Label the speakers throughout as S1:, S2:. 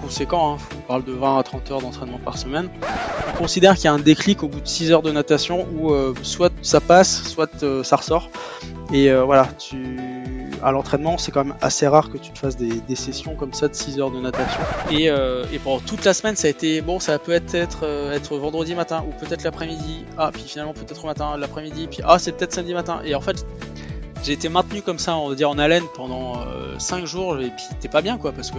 S1: conséquent, hein. on parle de 20 à 30 heures d'entraînement par semaine. On considère qu'il y a un déclic au bout de 6 heures de natation où euh, soit ça passe, soit euh, ça ressort. Et euh, voilà, à l'entraînement, c'est quand même assez rare que tu te fasses des, sessions comme ça de 6 heures de natation. Et, pendant toute la semaine, ça a été bon, ça peut être être, être vendredi matin ou peut-être l'après-midi. Ah, puis finalement peut-être au matin, l'après-midi, puis ah, c'est peut-être samedi matin. Et en fait, j'ai été maintenu comme ça, on va dire en haleine pendant 5 jours et puis t'es pas bien quoi parce que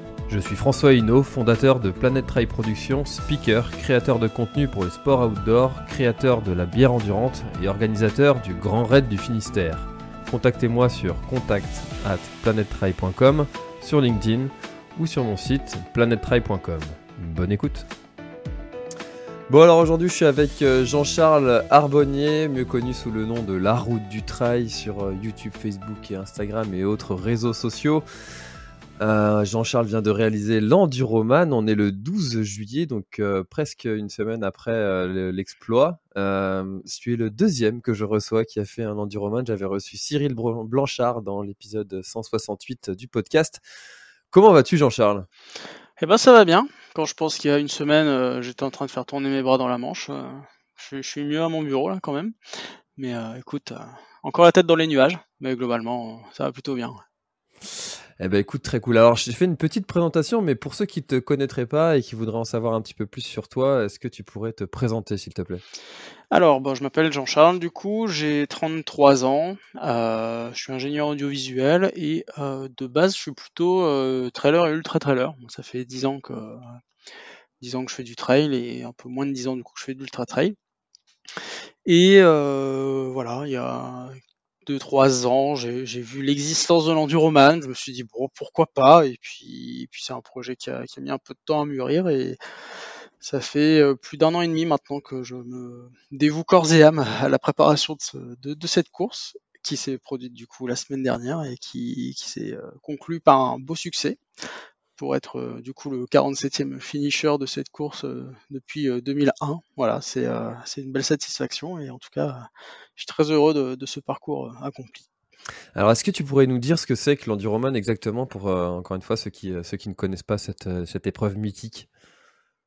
S2: Je suis François Hinault, fondateur de Planet Trail Productions, speaker, créateur de contenu pour le sport outdoor, créateur de la bière endurante et organisateur du Grand Raid du Finistère. Contactez-moi sur contact at sur LinkedIn ou sur mon site planettrail.com. Bonne écoute Bon alors aujourd'hui je suis avec euh, Jean-Charles Arbonnier, mieux connu sous le nom de La Route du Trail sur euh, YouTube, Facebook et Instagram et autres réseaux sociaux. Euh, Jean-Charles vient de réaliser l'Enduroman. On est le 12 juillet, donc euh, presque une semaine après euh, l'exploit. tu es le deuxième que je reçois qui a fait un Enduroman. J'avais reçu Cyril Blanchard dans l'épisode 168 du podcast. Comment vas-tu, Jean-Charles?
S1: Eh ben, ça va bien. Quand je pense qu'il y a une semaine, j'étais en train de faire tourner mes bras dans la manche. Je, je, suis mieux à mon bureau là, quand même. Mais écoute, encore la tête dans les nuages. Mais globalement, ça va plutôt bien.
S2: Eh ben écoute, très cool. Alors j'ai fait une petite présentation, mais pour ceux qui te connaîtraient pas et qui voudraient en savoir un petit peu plus sur toi, est-ce que tu pourrais te présenter s'il te plaît?
S1: Alors, bon, je m'appelle Jean-Charles, du coup, j'ai 33 ans, euh, je suis ingénieur audiovisuel et euh, de base, je suis plutôt euh, trailer et ultra trailer. Bon, ça fait 10 ans que 10 ans que je fais du trail et un peu moins de 10 ans du coup que je fais de l'ultra trail. Et voilà, il y a 2-3 ans, j'ai vu l'existence de l'enduroman, je me suis dit bon pourquoi pas, et puis, puis c'est un projet qui a, mis un peu de temps à mûrir, et ça fait euh, plus d'un an et demi maintenant que je me dévoue corps et âme à la préparation de, de, cette course, qui s'est produite du coup la semaine dernière et qui, qui s'est euh, conclue par un beau succès pour être euh, du coup le 47e finisher de cette course euh, depuis 2001. Euh, voilà, c'est une belle satisfaction et en tout cas, je suis très heureux de, de ce parcours accompli.
S2: Alors, est-ce que tu pourrais nous dire ce que c'est que l'enduroman exactement pour, encore une fois, ceux qui, ceux qui ne connaissent pas cette, cette épreuve mythique?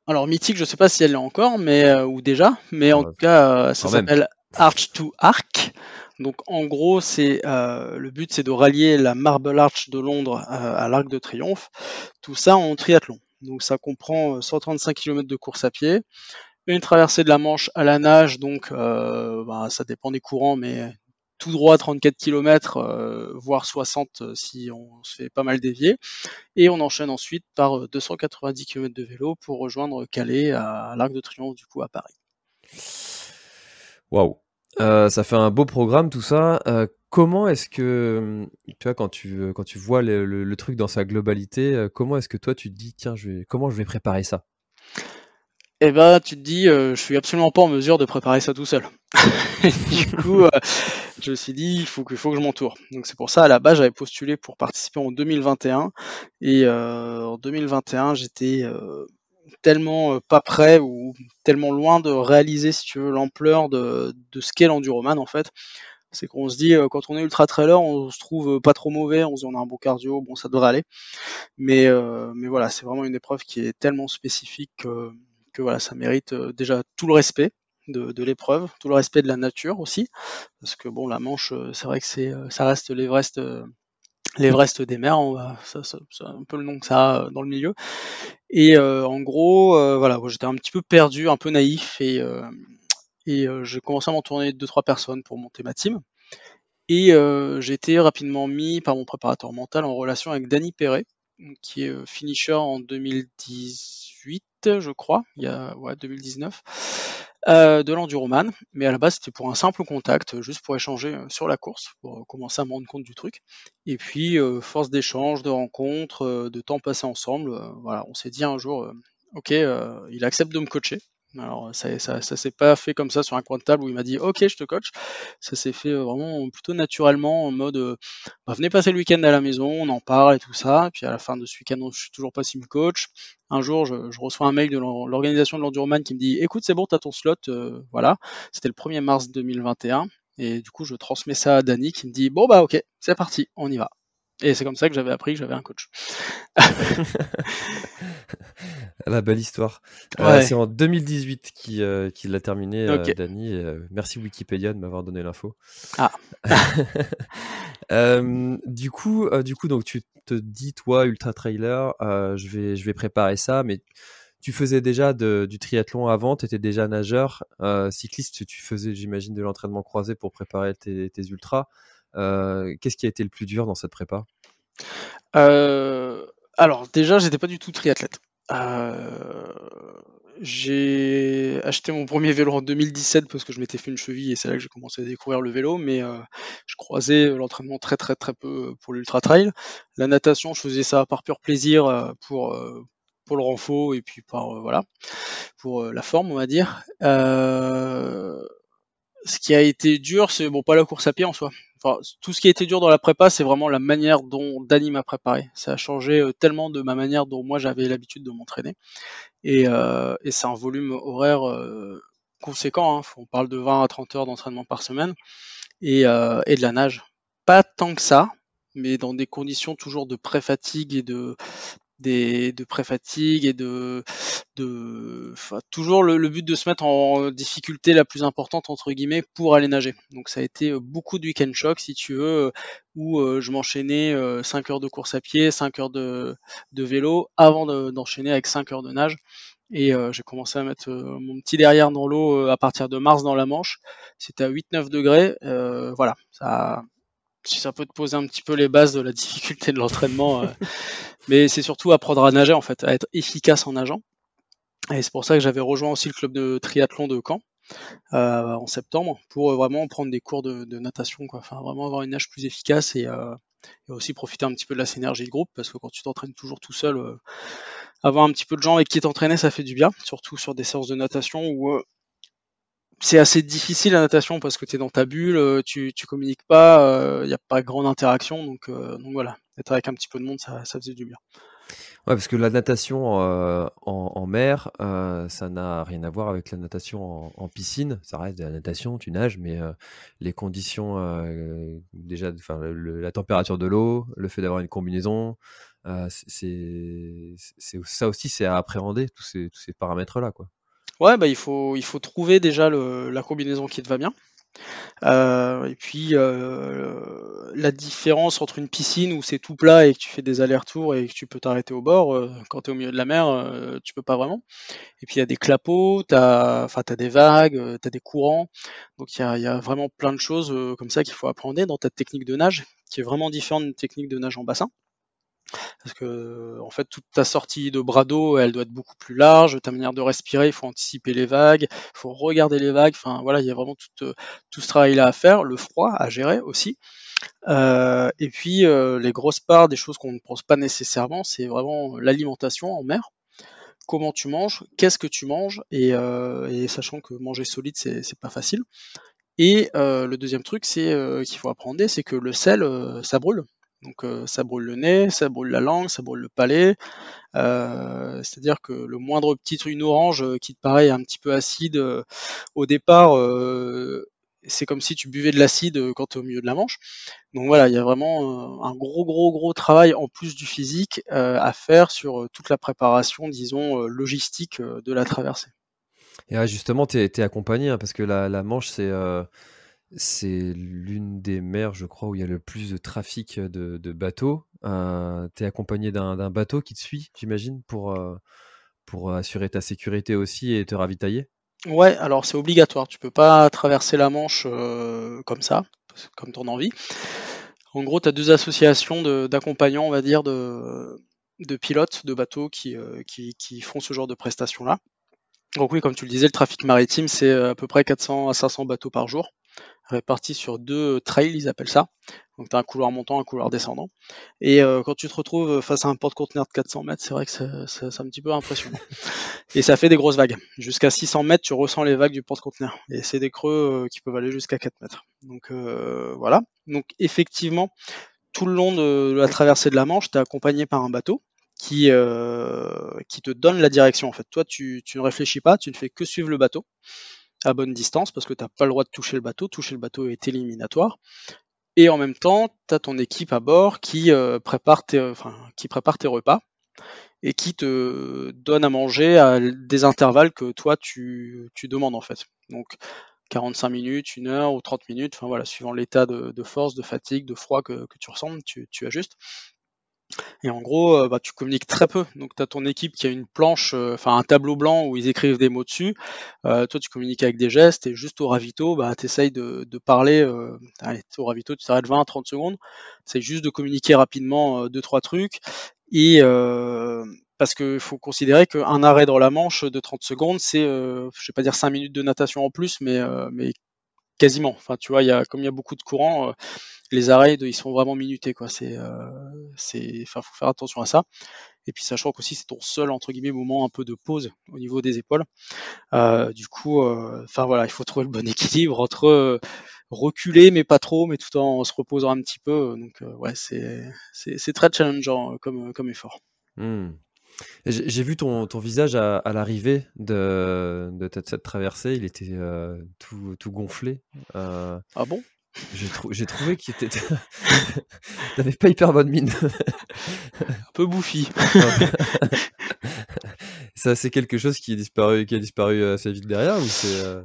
S1: Alors, mythique, je ne sais pas si elle l'est encore, mais, ou déjà, mais en tout cas, ça s'appelle Arch to Arc. Donc en gros, c'est euh, le but, c'est de rallier la Marble Arch de Londres euh, à l'Arc de Triomphe. Tout ça en triathlon. Donc ça comprend 135 euh, km de course à pied, une traversée de la Manche à la nage, donc bah, ça dépend des courants, mais tout droit 34 km, euh, voire 60 si on se fait pas mal dévier. Et on enchaîne ensuite par 290 km de vélo pour rejoindre Calais à l'Arc de Triomphe, du coup à Paris.
S2: Waouh euh, ça fait un beau programme tout ça. Euh, comment est-ce que, tu vois, quand tu, vois le, truc dans sa globalité, euh, comment est-ce que toi tu te dis, tiens, comment je vais préparer ça?
S1: Eh ben, tu te dis, je suis absolument pas en mesure de préparer ça tout seul. du coup, je me suis dit, il faut faut que je m'entoure. Donc c'est pour ça, à la base, j'avais postulé pour participer en 2021. Et en 2021, j'étais tellement pas prêt ou tellement loin de réaliser, si tu veux, l'ampleur de, de ce qu'est l'enduroman en fait. C'est qu'on se dit, quand on est ultra trailer, on se trouve pas trop mauvais, on se dit on a un bon cardio, bon ça devrait aller. Mais, voilà, c'est vraiment une épreuve qui est tellement spécifique que, voilà, ça mérite déjà tout le respect de, l'épreuve, tout le respect de la nature aussi, parce que bon, la Manche, euh, c'est vrai que c'est, euh, ça reste l'Everest, euh, l'Everest des mers, va, ça, c'est un peu le nom que ça a dans le milieu. Et en gros, voilà, j'étais un petit peu perdu, un peu naïf, et, et j'ai commencé à m'entourner de deux trois personnes pour monter ma team. Et j'ai été rapidement mis par mon préparateur mental en relation avec Danny Perret, qui est finisher en 2018, je crois, il y a ouais, 2019. Euh, de l'enduroman, mais à la base c'était pour un simple contact, juste pour échanger euh, sur la course, pour euh, commencer à me rendre compte du truc. Et puis, force d'échange, de rencontres, de temps passé ensemble, voilà, on s'est dit un jour, ok, il accepte de me coacher. Alors ça, ça, s'est pas fait comme ça sur un coin de table où il m'a dit ok je te coach. Ça s'est fait vraiment plutôt naturellement en mode bah, venez passer le week-end à la maison, on en parle et tout ça. Puis à la fin de ce week-end, je suis toujours pas si me coach. Un jour, je, reçois un mail de l'organisation de l'Enduroman qui me dit écoute c'est bon, t'as ton slot, voilà. C'était le 1er mars 2021 et du coup je transmets ça à Dani qui me dit bon bah ok c'est parti, on y va. Et c'est comme ça que j'avais appris que j'avais un coach.
S2: La belle histoire. Euh, c'est en 2018 qu'il euh, l'a terminé, euh, Dani. merci Wikipédia de m'avoir donné l'info. Ah. du coup, du coup, donc tu te dis, toi, ultra trailer, je vais, je vais préparer ça, mais tu faisais déjà du triathlon avant, tu étais déjà nageur, cycliste, tu faisais, j'imagine, de l'entraînement croisé pour préparer tes, tes ultras. Qu'est-ce qui a été le plus dur dans cette prépa?
S1: Alors, déjà, j'étais pas du tout triathlète. j'ai acheté mon premier vélo en 2017 parce que je m'étais fait une cheville et c'est là que j'ai commencé à découvrir le vélo, mais je croisais l'entraînement très très très peu pour l'ultra trail. La natation, je faisais ça par pur plaisir pour pour le renfort et puis par voilà pour la forme on va dire. ce qui a été dur, c'est bon pas la course à pied en soi tout ce qui a été dur dans la prépa, c'est vraiment la manière dont Dani m'a préparé. Ça a changé euh, tellement de ma manière dont moi j'avais l'habitude de m'entraîner. Et, euh, c'est un volume horaire euh, conséquent. Hein. On parle de 20 à 30 heures d'entraînement par semaine et, et de la nage. Pas tant que ça, mais dans des conditions toujours de pré-fatigue et de, de pré-fatigue et de, de toujours le, but de se mettre en difficulté la plus importante entre guillemets pour aller nager. Donc ça a été euh, beaucoup de week-end choc si tu veux, euh, où euh, je m'enchaînais 5 heures de course à pied, 5 heures de, vélo avant d'enchaîner avec 5 heures de nage. Et j'ai commencé à mettre mon petit derrière dans l'eau à partir de mars dans la Manche. C'était à 8-9 degrés. voilà, ça, si ça peut te poser un petit peu les bases de la difficulté de l'entraînement. Euh. mais c'est surtout apprendre à nager, en fait, à être efficace en nageant. Et c'est pour ça que j'avais rejoint aussi le club de triathlon de Caen euh, en septembre pour euh, vraiment prendre des cours de, natation, quoi. Enfin, vraiment avoir une nage plus efficace et, aussi profiter un petit peu de la synergie de groupe parce que quand tu t'entraînes toujours tout seul, avoir un petit peu de gens avec qui t'entraîner, ça fait du bien, surtout sur des séances de natation où c'est assez difficile la natation parce que tu es dans ta bulle, euh, tu, tu communiques pas, il euh, n'y a pas grande interaction, donc, euh, donc voilà, être avec un petit peu de monde, ça, ça faisait du bien.
S2: Ouais, parce que la natation en, mer, ça n'a rien à voir avec la natation en, piscine. Ça reste de la natation, tu nages, mais les conditions, déjà, la température de l'eau, le fait d'avoir une combinaison, c'est ça aussi, c'est à appréhender tous ces, tous ces paramètres-là, quoi.
S1: Ouais, bah, il faut, il faut trouver déjà la combinaison qui te va bien. Euh, et puis euh, la différence entre une piscine où c'est tout plat et que tu fais des allers-retours et que tu peux t'arrêter au bord, euh, quand tu au milieu de la mer, tu peux pas vraiment. Et puis il y a des clapots, tu as des vagues, tu as des courants. Donc il y a, y a, vraiment plein de choses comme ça qu'il faut apprendre dans ta technique de nage, qui est vraiment différente d'une technique de nage en bassin. Parce que en fait toute ta sortie de bras d'eau, elle doit être beaucoup plus large, ta manière de respirer, il faut anticiper les vagues, il faut regarder les vagues, enfin voilà, il y a vraiment tout, euh, tout ce travail-là à faire, le froid à gérer aussi. Euh, et puis euh, les grosses parts des choses qu'on ne pense pas nécessairement, c'est vraiment l'alimentation en mer. Comment tu manges, qu'est-ce que tu manges, et, et sachant que manger solide, c'est pas facile. Et le deuxième truc, c'est qu'il faut apprendre, c'est que le sel, ça brûle. Donc euh, ça brûle le nez, ça brûle la langue, ça brûle le palais. Euh, c'est-à-dire que le moindre petit truc, une orange euh, qui te paraît un petit peu acide au départ, c'est comme si tu buvais de l'acide quand tu es au milieu de la Manche. Donc voilà, il y a vraiment un gros, gros, gros travail en plus du physique à faire sur toute la préparation, disons, logistique de la traversée.
S2: Et justement, tu es, accompagné hein, parce que la, Manche, c'est c'est l'une des mers, je crois, où il y a le plus de trafic de, bateaux. Euh, tu es accompagné d'un bateau qui te suit, j'imagine, pour, pour assurer ta sécurité aussi et te ravitailler?
S1: Ouais, alors c'est obligatoire. Tu peux pas traverser la Manche comme ça, comme ton envie. En gros, tu as deux associations d'accompagnants, on va dire, de, pilotes de bateaux qui, qui, qui font ce genre de prestations-là. Donc oui, comme tu le disais, le trafic maritime, c'est à peu près 400 à 500 bateaux par jour répartis sur deux trails, ils appellent ça. Donc tu as un couloir montant, un couloir descendant. Et euh, quand tu te retrouves face à un porte-conteneur de 400 mètres, c'est vrai que c'est un petit peu impressionnant. Et ça fait des grosses vagues. Jusqu'à 600 mètres, tu ressens les vagues du porte-conteneur. Et c'est des creux euh, qui peuvent aller jusqu'à 4 mètres. Donc euh, voilà. Donc effectivement, tout le long de la traversée de la Manche, tu es accompagné par un bateau qui, qui te donne la direction. En fait, toi, tu, tu ne réfléchis pas, tu ne fais que suivre le bateau à bonne distance parce que tu n'as pas le droit de toucher le bateau. Toucher le bateau est éliminatoire. Et en même temps, tu as ton équipe à bord qui, euh, prépare tes, qui prépare tes repas et qui te donne à manger à des intervalles que toi tu, demandes en fait. Donc 45 minutes, 1 heure ou 30 minutes, enfin voilà, suivant l'état de, force, de fatigue, de froid que, tu ressens, tu, tu ajustes. Et en gros, euh, bah, tu communiques très peu. Donc, tu as ton équipe qui a une planche, euh, enfin un tableau blanc où ils écrivent des mots dessus. Euh, toi, tu communiques avec des gestes et juste au ravito, bah, tu essayes de, parler. au ravito, tu t'arrêtes 20-30 secondes. C'est juste de communiquer rapidement deux, trois trucs. Et parce qu'il faut considérer qu'un arrêt dans la manche de 30 secondes, c'est, je vais pas dire 5 minutes de natation en plus, mais, mais quasiment. Enfin, tu vois, y a, comme il y a beaucoup de courants, les arrêts, ils sont vraiment minutés, quoi. C'est, euh, c'est, enfin, faut faire attention à ça. Et puis sachant qu'aussi c'est ton seul entre guillemets moment un peu de pause au niveau des épaules. Euh, du coup, euh, enfin voilà, il faut trouver le bon équilibre entre reculer mais pas trop, mais tout en se reposant un petit peu. Donc ouais, c'est, c'est, très challengeant comme, comme effort.
S2: Mmh. J'ai vu ton, ton visage à, à l'arrivée de, de, cette traversée, il était tout, tout, gonflé.
S1: Ah bon?
S2: J'ai trouvé qu'il était. T'avais pas hyper bonne mine.
S1: Un peu bouffi.
S2: ça, c'est quelque chose qui est disparu, qui a disparu assez vite derrière ou c'est. Euh,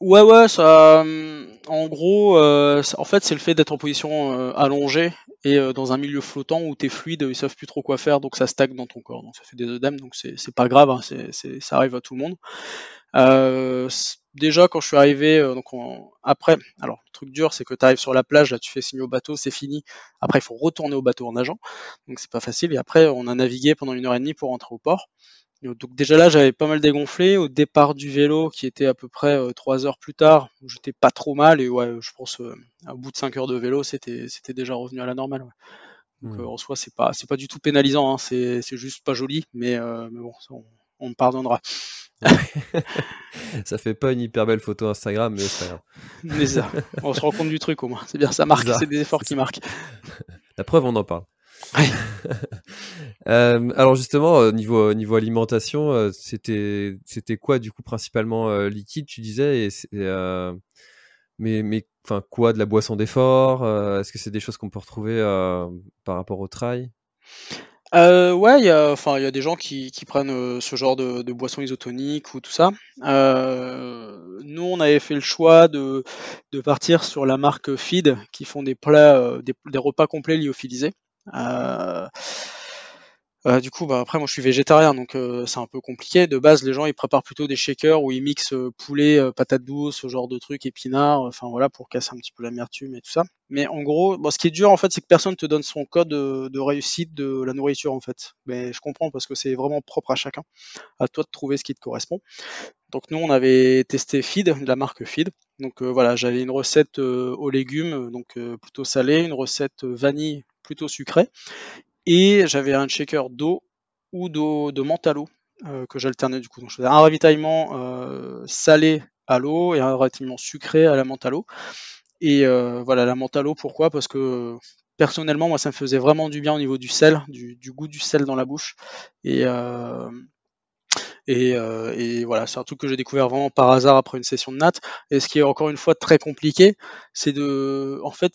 S1: ouais, ouais, ça. Hum, en gros, euh, en fait, c'est le fait d'être en position euh, allongée et dans un milieu flottant où t'es fluide, ils savent plus trop quoi faire, donc ça stagne dans ton corps. Donc ça fait des œdèmes, donc c'est pas grave, hein, ça arrive à tout le monde. Euh, déjà quand je suis arrivé, euh, donc après, alors le truc dur c'est que tu arrives sur la plage, là tu fais signe au bateau, c'est fini. Après il faut retourner au bateau en nageant, donc c'est pas facile. Et après on a navigué pendant une heure et demie pour rentrer au port. Donc déjà là j'avais pas mal dégonflé. Au départ du vélo qui était à peu près euh, trois heures plus tard, j'étais pas trop mal et ouais je pense euh, au bout de 5 heures de vélo c'était c'était déjà revenu à la normale. Donc mmh. en soi c'est pas c'est pas du tout pénalisant, hein. c'est juste pas joli, mais, mais bon on, on me pardonnera.
S2: ça fait pas une hyper belle photo Instagram, mais c'est
S1: Mais ça, on se rend compte du truc au moins. C'est bien, ça marque, c'est des efforts qui marquent.
S2: La preuve, on en parle. Euh, alors justement, euh, niveau niveau alimentation, euh, c'était c'était quoi du coup principalement liquide, tu disais, et, mais mais enfin quoi, de la boisson d'effort Est-ce que c'est des choses qu'on peut retrouver par rapport au trail?
S1: Euh, ouais, il y a, enfin, il y a des gens qui, qui prennent euh, ce genre de, de boissons isotoniques ou tout ça. Euh, nous, on avait fait le choix de, de partir sur la marque Feed, qui font des plats, euh, des, des repas complets lyophilisés. Euh, du coup, bah, après, moi, je suis végétarien, donc euh, c'est un peu compliqué. De base, les gens, ils préparent plutôt des shakers où ils mixent euh, poulet, patates douces, ce genre de trucs, épinards, enfin voilà, pour casser un petit peu l'amertume et tout ça. Mais en gros, bon, ce qui est dur, en fait, c'est que personne te donne son code de, réussite de la nourriture, en fait. Mais je comprends parce que c'est vraiment propre à chacun. À toi de trouver ce qui te correspond. Donc nous, on avait testé Feed, la marque Feed. Donc voilà, j'avais une recette aux légumes, donc plutôt salée, une recette vanille plutôt sucrée, et j'avais un shaker d'eau ou d'eau de menthe à l'eau euh, que j'alternais du coup. Donc je faisais un ravitaillement euh, salé à l'eau et un ravitaillement sucré à la menthe à l'eau. Et euh, voilà, la menthe à l'eau, pourquoi? Parce que personnellement, moi, ça me faisait vraiment du bien au niveau du sel, du, goût du sel dans la bouche. Et Et, et voilà, c'est un truc que j'ai découvert vraiment par hasard après une session de natte. Et ce qui est encore une fois très compliqué, c'est de, en fait,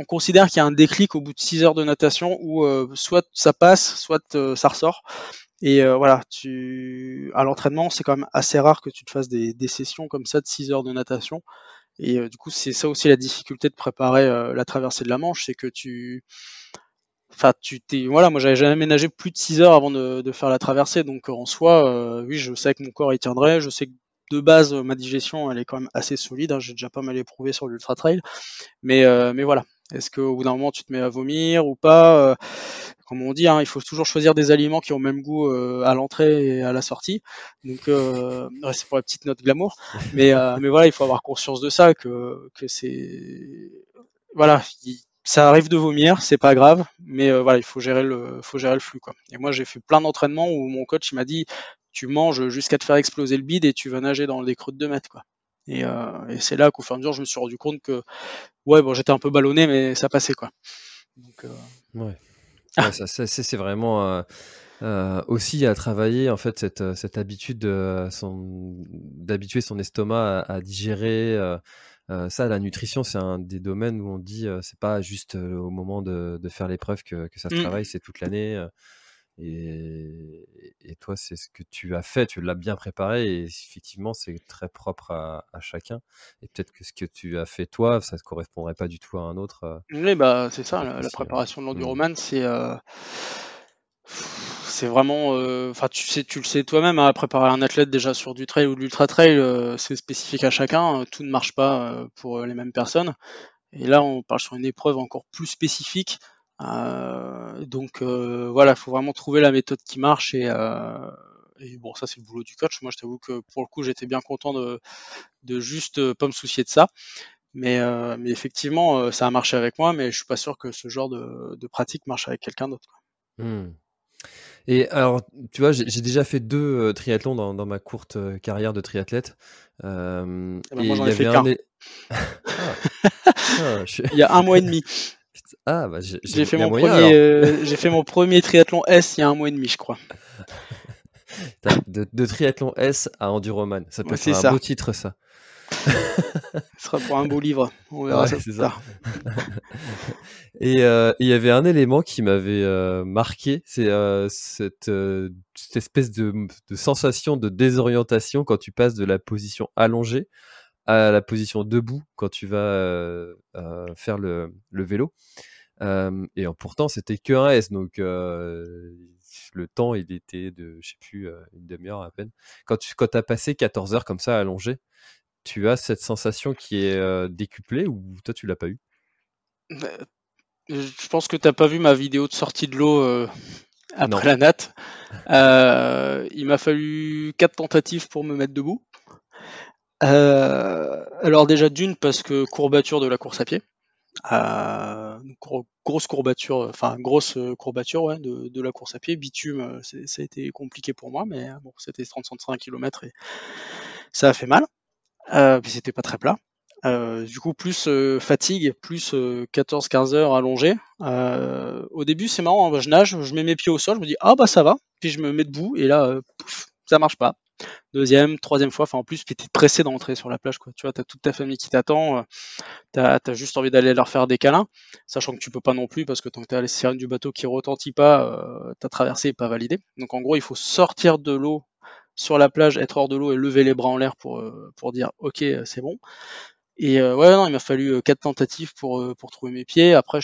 S1: on considère qu'il y a un déclic au bout de 6 heures de natation où soit ça passe, soit ça ressort. Et voilà, tu à l'entraînement, c'est quand même assez rare que tu te fasses des, des sessions comme ça de 6 heures de natation. Et du coup, c'est ça aussi la difficulté de préparer la traversée de la Manche, c'est que tu, enfin, tu t'es, voilà, moi j'avais jamais nagé plus de 6 heures avant de, de faire la traversée, donc en soi, oui, je sais que mon corps y tiendrait, je sais que de base, ma digestion, elle est quand même assez solide. Hein, j'ai déjà pas mal éprouvé sur l'ultra trail, mais mais voilà. Est-ce qu'au bout d'un moment tu te mets à vomir ou pas comme on dit, hein, il faut toujours choisir des aliments qui ont le même goût euh, à l'entrée et à la sortie. Donc, euh, c'est pour la petite note glamour. Mais, euh, mais voilà, il faut avoir conscience de ça, que, que c'est. Voilà, ça arrive de vomir, c'est pas grave, mais voilà, il faut gérer le, faut gérer le flux. Quoi. Et moi, j'ai fait plein d'entraînements où mon coach il m'a dit tu manges jusqu'à te faire exploser le bide et tu vas nager dans des creux de 2 mètres. Quoi. Et, et c'est là qu'au fur et à mesure, je me suis rendu compte que ouais, bon, j'étais un peu ballonné, mais ça passait. quoi.
S2: Donc, ouais. Ah. ça, c'est vraiment euh, euh, aussi à travailler en fait cette, euh, cette habitude d'habituer son estomac à, digérer. ça, la nutrition, c'est un des domaines où on dit c'est pas juste au moment de, de faire l'épreuve que, que, ça se mmh. travaille, c'est toute l'année. Et, et, toi, c'est ce que tu as fait, tu l'as bien préparé et effectivement, c'est très propre à, à chacun. Et peut-être que ce que tu as fait toi, ça ne correspondrait pas du tout à un autre.
S1: Oui, bah, c'est ça, la, préparation de l'enduroman, mmh. c'est. Euh, c'est vraiment, enfin tu sais, tu le sais toi-même, à hein, préparer un athlète déjà sur du trail ou de l'ultra trail, c'est spécifique à chacun. Tout ne marche pas pour les mêmes personnes. Et là, on parle sur une épreuve encore plus spécifique euh, donc euh, voilà, il faut vraiment trouver la méthode qui marche et, euh, et bon, ça c'est le boulot du coach. Moi, je t'avoue que pour le coup, j'étais bien content de, de juste pas me soucier de ça. Mais, mais effectivement, ça a marché avec moi, mais je suis pas sûr que ce genre de, de pratique marche avec quelqu'un d'autre.
S2: Mmh. Et alors, tu vois, j'ai déjà fait deux triathlons dans, dans, ma courte carrière de triathlète.
S1: Euh, et ben, moi, j'en ai fait qu'un. Ah, il y a un mois et demi.
S2: Ah, bah,
S1: j'ai fait, mon premier, euh, j'ai fait mon premier triathlon S il y a un mois et demi, je crois.
S2: de, triathlon S à Enduroman. Ça peut être un beau titre, ça.
S1: Ce sera pour un beau livre. On verra ça, ça.
S2: Et euh, il y avait un élément qui m'avait euh, marqué, c'est cette, cette, espèce de, de, sensation de désorientation quand tu passes de la position allongée à la position debout quand tu vas euh, euh, faire le, vélo. Et pourtant, c'était que un S, donc le temps, il était de, je sais plus, une demi-heure à peine. Quand tu quand as passé 14 heures comme ça allongé, tu as cette sensation qui est décuplée ou toi, tu l'as pas eu?
S1: Bah, Je pense que tu n'as pas vu ma vidéo de sortie de l'eau après la natte. il m'a fallu quatre tentatives pour me mettre debout. Euh, alors déjà d'une parce que courbature de la course à pied. Euh, grosse courbature, enfin grosse courbature ouais, de, la course à pied. Bitume, euh, ça a été compliqué pour moi, mais bon, c'était 30-35 km et ça a fait mal. Euh, puis c'était pas très plat. Euh, du coup, plus fatigue, plus 14-15 heures allongées. au début, c'est marrant, hein, je nage, je mets mes pieds au sol, je me dis ah bah ça va, puis je me mets debout et là, pouf, ça marche pas deuxième, troisième fois, enfin en plus, puis t'es pressé d'entrer sur la plage, quoi. Tu vois, t'as toute ta famille qui t'attend, euh, t'as as juste envie d'aller leur faire des câlins, sachant que tu peux pas non plus parce que tant que t'es à la sirène du bateau qui retentit pas, euh, ta traversée est pas validée. Donc en gros, il faut sortir de l'eau sur la plage, être hors de l'eau et lever les bras en l'air pour, euh, dire ok, c'est bon. Et ouais, non, il m'a fallu quatre tentatives pour, trouver mes pieds. Après,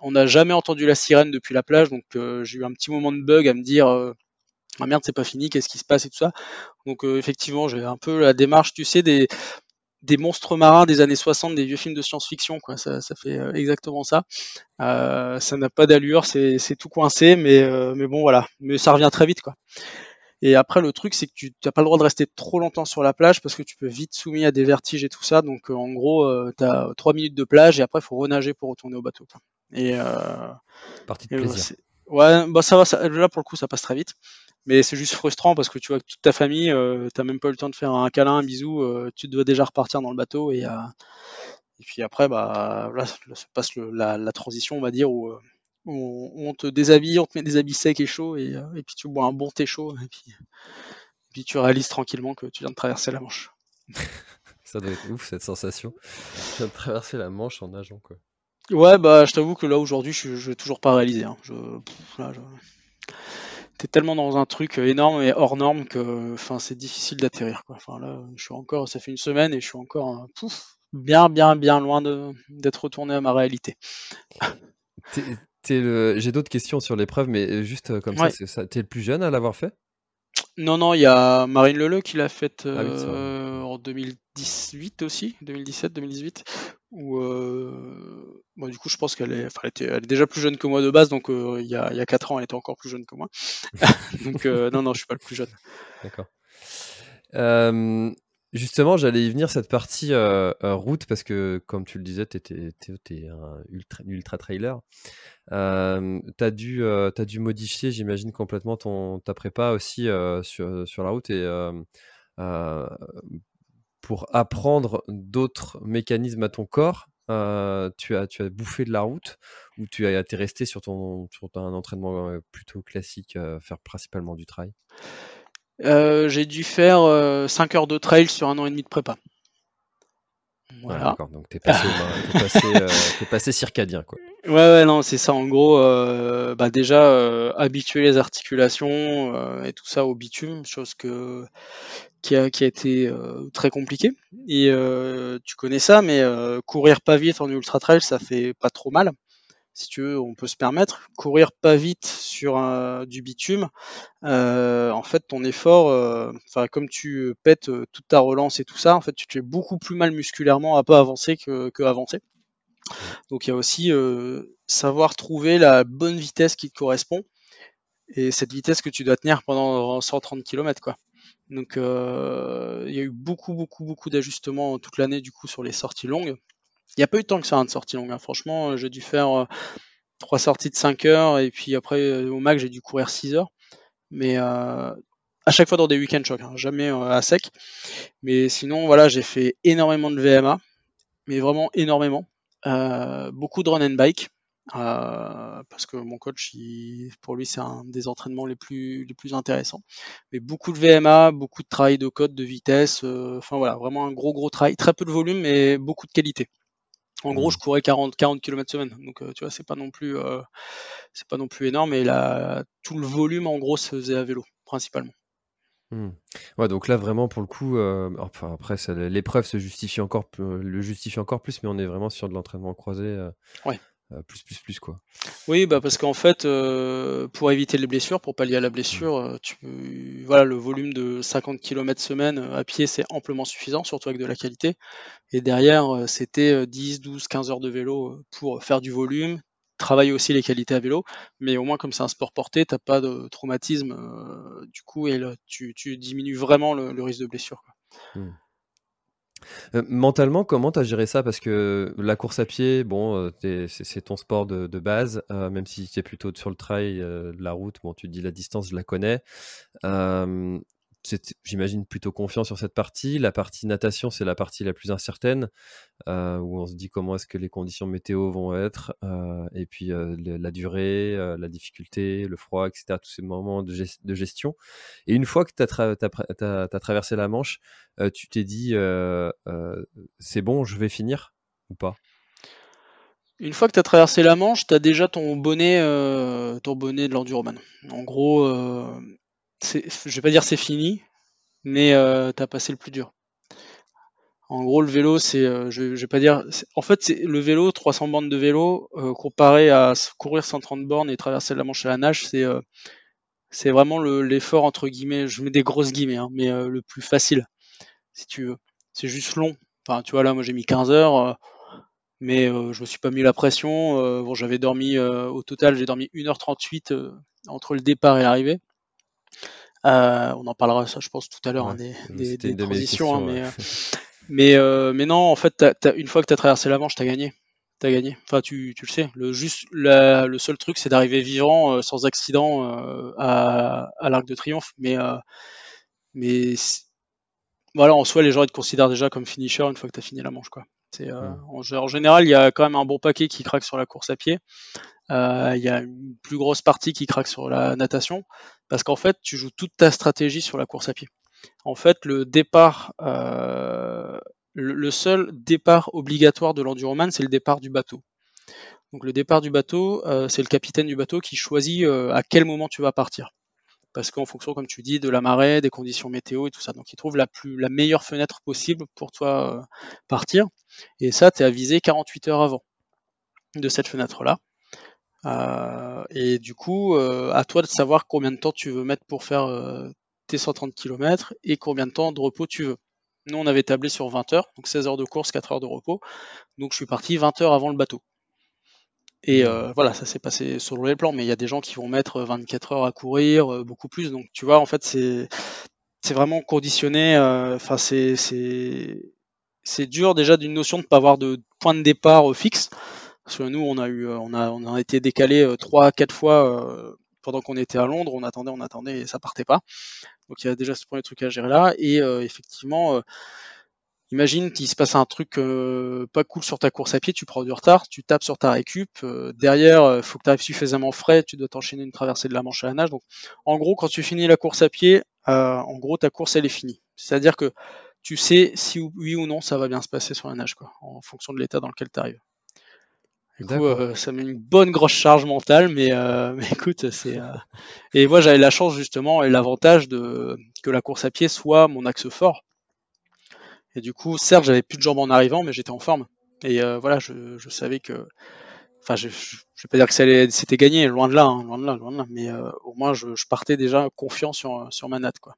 S1: on n'a jamais entendu la sirène depuis la plage, donc j'ai eu un petit moment de bug à me dire ah merde, c'est pas fini, qu'est-ce qui se passe et tout ça. Donc euh, effectivement, j'ai un peu la démarche, tu sais, des, des monstres marins des années 60, des vieux films de science-fiction, quoi. Ça, ça fait euh, exactement ça. Euh, ça n'a pas d'allure, c'est, c'est tout coincé, mais, mais bon, voilà. Mais ça revient très vite, quoi. Et après, le truc, c'est que tu n'as pas le droit de rester trop longtemps sur la plage parce que tu peux vite soumis à des vertiges et tout ça. Donc, en gros, tu as trois minutes de plage et après, il faut renager pour retourner au bateau. Quoi. Et,
S2: Partie de plaisir.
S1: Ouais, bah ça va, ça, là pour le coup ça passe très vite. Mais c'est juste frustrant parce que tu vois que toute ta famille, euh, t'as même pas eu le temps de faire un câlin, un bisou, euh, tu dois déjà repartir dans le bateau et, euh, et puis après bah là, se passe le, la, la, transition on va dire où, on, on, te déshabille, on te met des habits secs et chauds et, et puis tu bois un bon thé chaud et puis puis tu réalises tranquillement que tu viens de traverser la Manche.
S2: Ça doit être ouf cette sensation. Tu viens de traverser la Manche en nageant quoi.
S1: Ouais, bah je t'avoue que là aujourd'hui, je, je vais toujours pas réaliser. Hein. Je, je... T'es tellement dans un truc énorme et hors norme que, enfin, c'est difficile d'atterrir. Enfin là, je suis encore, ça fait une semaine et je suis encore, pouf, bien, bien, bien loin d'être retourné à ma réalité.
S2: J'ai d'autres questions sur l'épreuve, mais euh, juste euh, comme ça, ça t'es le plus jeune à l'avoir fait?
S1: Non, non, il y a Marine Leleu qui l'a faite ah euh, en 2018 aussi, 2017-2018. Où, du coup, je pense qu'elle est, elle, est déjà plus jeune que moi de base, donc il, y a, il y a 4 ans, elle était encore plus jeune que moi. donc non, non, je suis pas le plus jeune.
S2: D'accord. Justement, j'allais y venir cette partie euh, euh, route parce que, comme tu le disais, tu es, un ultra, ultra trailer. Euh, tu as, as, dû modifier, j'imagine, complètement ton, ta prépa aussi sur, sur, la route et pour apprendre d'autres mécanismes à ton corps. tu, as, tu bouffé de la route ou tu as, été resté sur ton, sur un entraînement plutôt classique, faire principalement du trail?
S1: Euh, j'ai dû faire 5 euh, heures de trail sur un an et demi de prépa.
S2: Voilà. d'accord, donc t'es passé, euh, passé, circadien quoi.
S1: Ouais, ouais, non, c'est ça. En gros, bah déjà habituer les articulations et tout ça au bitume, chose que qui a, qui a été très compliqué. Et tu connais ça, mais courir pas vite en ultra trail, ça fait pas trop mal si tu veux, on peut se permettre. Courir pas vite sur du bitume, euh, en fait, ton effort, euh, enfin, comme tu pètes euh, toute ta relance et tout ça, en fait, tu te fais beaucoup plus mal musculairement à pas avancer que, que avancer. Donc, il y a aussi savoir trouver la bonne vitesse qui te correspond et cette vitesse que tu dois tenir pendant 130 km, quoi. Donc, il y a eu beaucoup, beaucoup, beaucoup d'ajustements toute l'année, du coup, sur les sorties longues. Il n'y a pas eu de temps que ça, hein, de sortie longue. Franchement, euh, j'ai dû faire euh, trois sorties de 5 heures et puis après, euh, au max, j'ai dû courir 6 heures. Mais à chaque fois dans des week-end chocs, hein, jamais à sec. Mais sinon, voilà, j'ai fait énormément de VMA, mais vraiment énormément. beaucoup de run and bike. parce que mon coach, pour lui, c'est un des entraînements les plus, les plus intéressants. Mais beaucoup de VMA, beaucoup de travail de code, de vitesse. Enfin voilà, vraiment un gros gros travail. Très peu de volume, mais beaucoup de qualité. En gros, mmh. je courais 40, 40 km semaine. Donc, euh, tu vois, c'est pas non plus, euh, c'est pas non plus énorme. Et là, tout le volume, en gros, se faisait à vélo, principalement.
S2: Mmh. Ouais, donc là, vraiment, pour le coup, euh, enfin, après, l'épreuve se justifie encore, le justifie encore plus, mais on est vraiment sur de l'entraînement croisé.
S1: ouais.
S2: Euh, plus, plus, plus, quoi.
S1: Oui, bah parce qu'en fait, euh, pour éviter les blessures, pour pallier à la blessure, euh, tu, voilà, le volume de 50 km semaine à pied, c'est amplement suffisant, surtout avec de la qualité. Et derrière, c'était 10, 12, 15 heures de vélo pour faire du volume, travailler aussi les qualités à vélo, mais au moins comme c'est un sport porté, t'as pas de traumatisme du coup et tu, tu, diminues vraiment le, risque de blessure. Quoi. Mmh.
S2: Euh, mentalement, comment tu as géré ça? Parce que la course à pied, bon, euh, c'est ton sport de, base, euh, même si tu es plutôt sur le trail, la route, bon, tu te dis la distance, je la connais j'imagine, plutôt confiant sur cette partie. La partie natation, c'est la partie la plus incertaine, euh, où on se dit comment est-ce que les conditions météo vont être, euh, et puis euh, la durée, la difficulté, le froid, etc., tous ces moments de, gestion. Et une fois que tu as, traversé la Manche, tu t'es dit, c'est bon, je vais finir ou pas?
S1: Une fois que tu as traversé la Manche, tu as déjà ton bonnet, ton bonnet de l'enduroman. En gros, je vais pas dire c'est fini, mais euh, tu as passé le plus dur. En gros, le vélo, c'est, euh, je, vais pas dire, en fait, c'est le vélo, 300 bornes de vélo, euh, comparé à courir 130 bornes et traverser la Manche à la nage, c'est, c'est vraiment l'effort entre guillemets, je mets des grosses guillemets, hein, mais le plus facile, si tu veux. C'est juste long. Enfin, tu vois là, moi j'ai mis 15 heures, mais je me suis pas mis la pression. bon, j'avais dormi au total, j'ai dormi 1h38 entre le départ et l'arrivée. Euh, on en parlera, ça, je pense, tout à l'heure, hein, des, des, transitions. Hein, mais, euh, mais, euh, mais, non, en fait, une fois que tu as traversé la Manche, tu as gagné. T'as gagné. Enfin, tu, tu, le sais. Le, juste, le seul truc, c'est d'arriver vivant, sans accident, à, à l'Arc de Triomphe. Mais, mais voilà, en soi, les gens ils te considèrent déjà comme finisher une fois que tu as fini la manche. Quoi. En, général, il y a quand même un bon paquet qui craque sur la course à pied. Il y a une plus grosse partie qui craque sur la natation parce qu'en fait, tu joues toute ta stratégie sur la course à pied. En fait, le départ, le, seul départ obligatoire de l'enduroman, c'est le départ du bateau. Donc le départ du bateau, c'est le capitaine du bateau qui choisit à quel moment tu vas partir parce qu'en fonction, comme tu dis, de la marée, des conditions météo et tout ça. Donc, il trouve la, plus, la meilleure fenêtre possible pour toi euh, partir. Et ça, tu es avisé 48 heures avant de cette fenêtre-là. Euh, et du coup, euh, à toi de savoir combien de temps tu veux mettre pour faire tes 130 km et combien de temps de repos tu veux. Nous, on avait tablé sur 20 heures, donc 16 heures de course, 4 heures de repos. Donc, je suis parti 20 heures avant le bateau. Et euh, voilà, ça s'est passé selon les plans, mais il y a des gens qui vont mettre 24 heures à courir, euh, beaucoup plus. Donc tu vois, en fait, c'est c'est vraiment conditionné. Euh, enfin, c'est c'est dur déjà d'une notion de ne pas avoir de point de départ fixe. Parce que nous, on a eu, on a, on a été décalé trois, quatre fois pendant qu'on était à Londres. On attendait, on attendait et ça partait pas. Donc il y a déjà ce premier truc à gérer là. Et effectivement Imagine qu'il se passe un truc euh, pas cool sur ta course à pied, tu prends du retard, tu tapes sur ta récup, euh, derrière, il euh, faut que tu arrives suffisamment frais, tu dois t'enchaîner une traversée de la Manche à la nage. Donc, en gros, quand tu finis la course à pied, en gros, ta course, elle est finie. C'est-à-dire que tu sais si oui ou non ça va bien se passer sur la nage, en fonction de l'état dans lequel tu arrives. Du coup, ça met une bonne grosse charge mentale, mais, mais écoute, c'est. Et moi, j'avais la chance justement et l'avantage de que la course à pied soit mon axe fort et du coup, certes, j'avais plus de jambes en arrivant, mais j'étais en forme. Et euh, voilà, je, savais que. Enfin, je ne vais pas dire que c'était gagné, loin de là, hein, loin de là, loin de là. Mais euh, au moins, je, partais déjà confiant sur, sur ma natte. Quoi.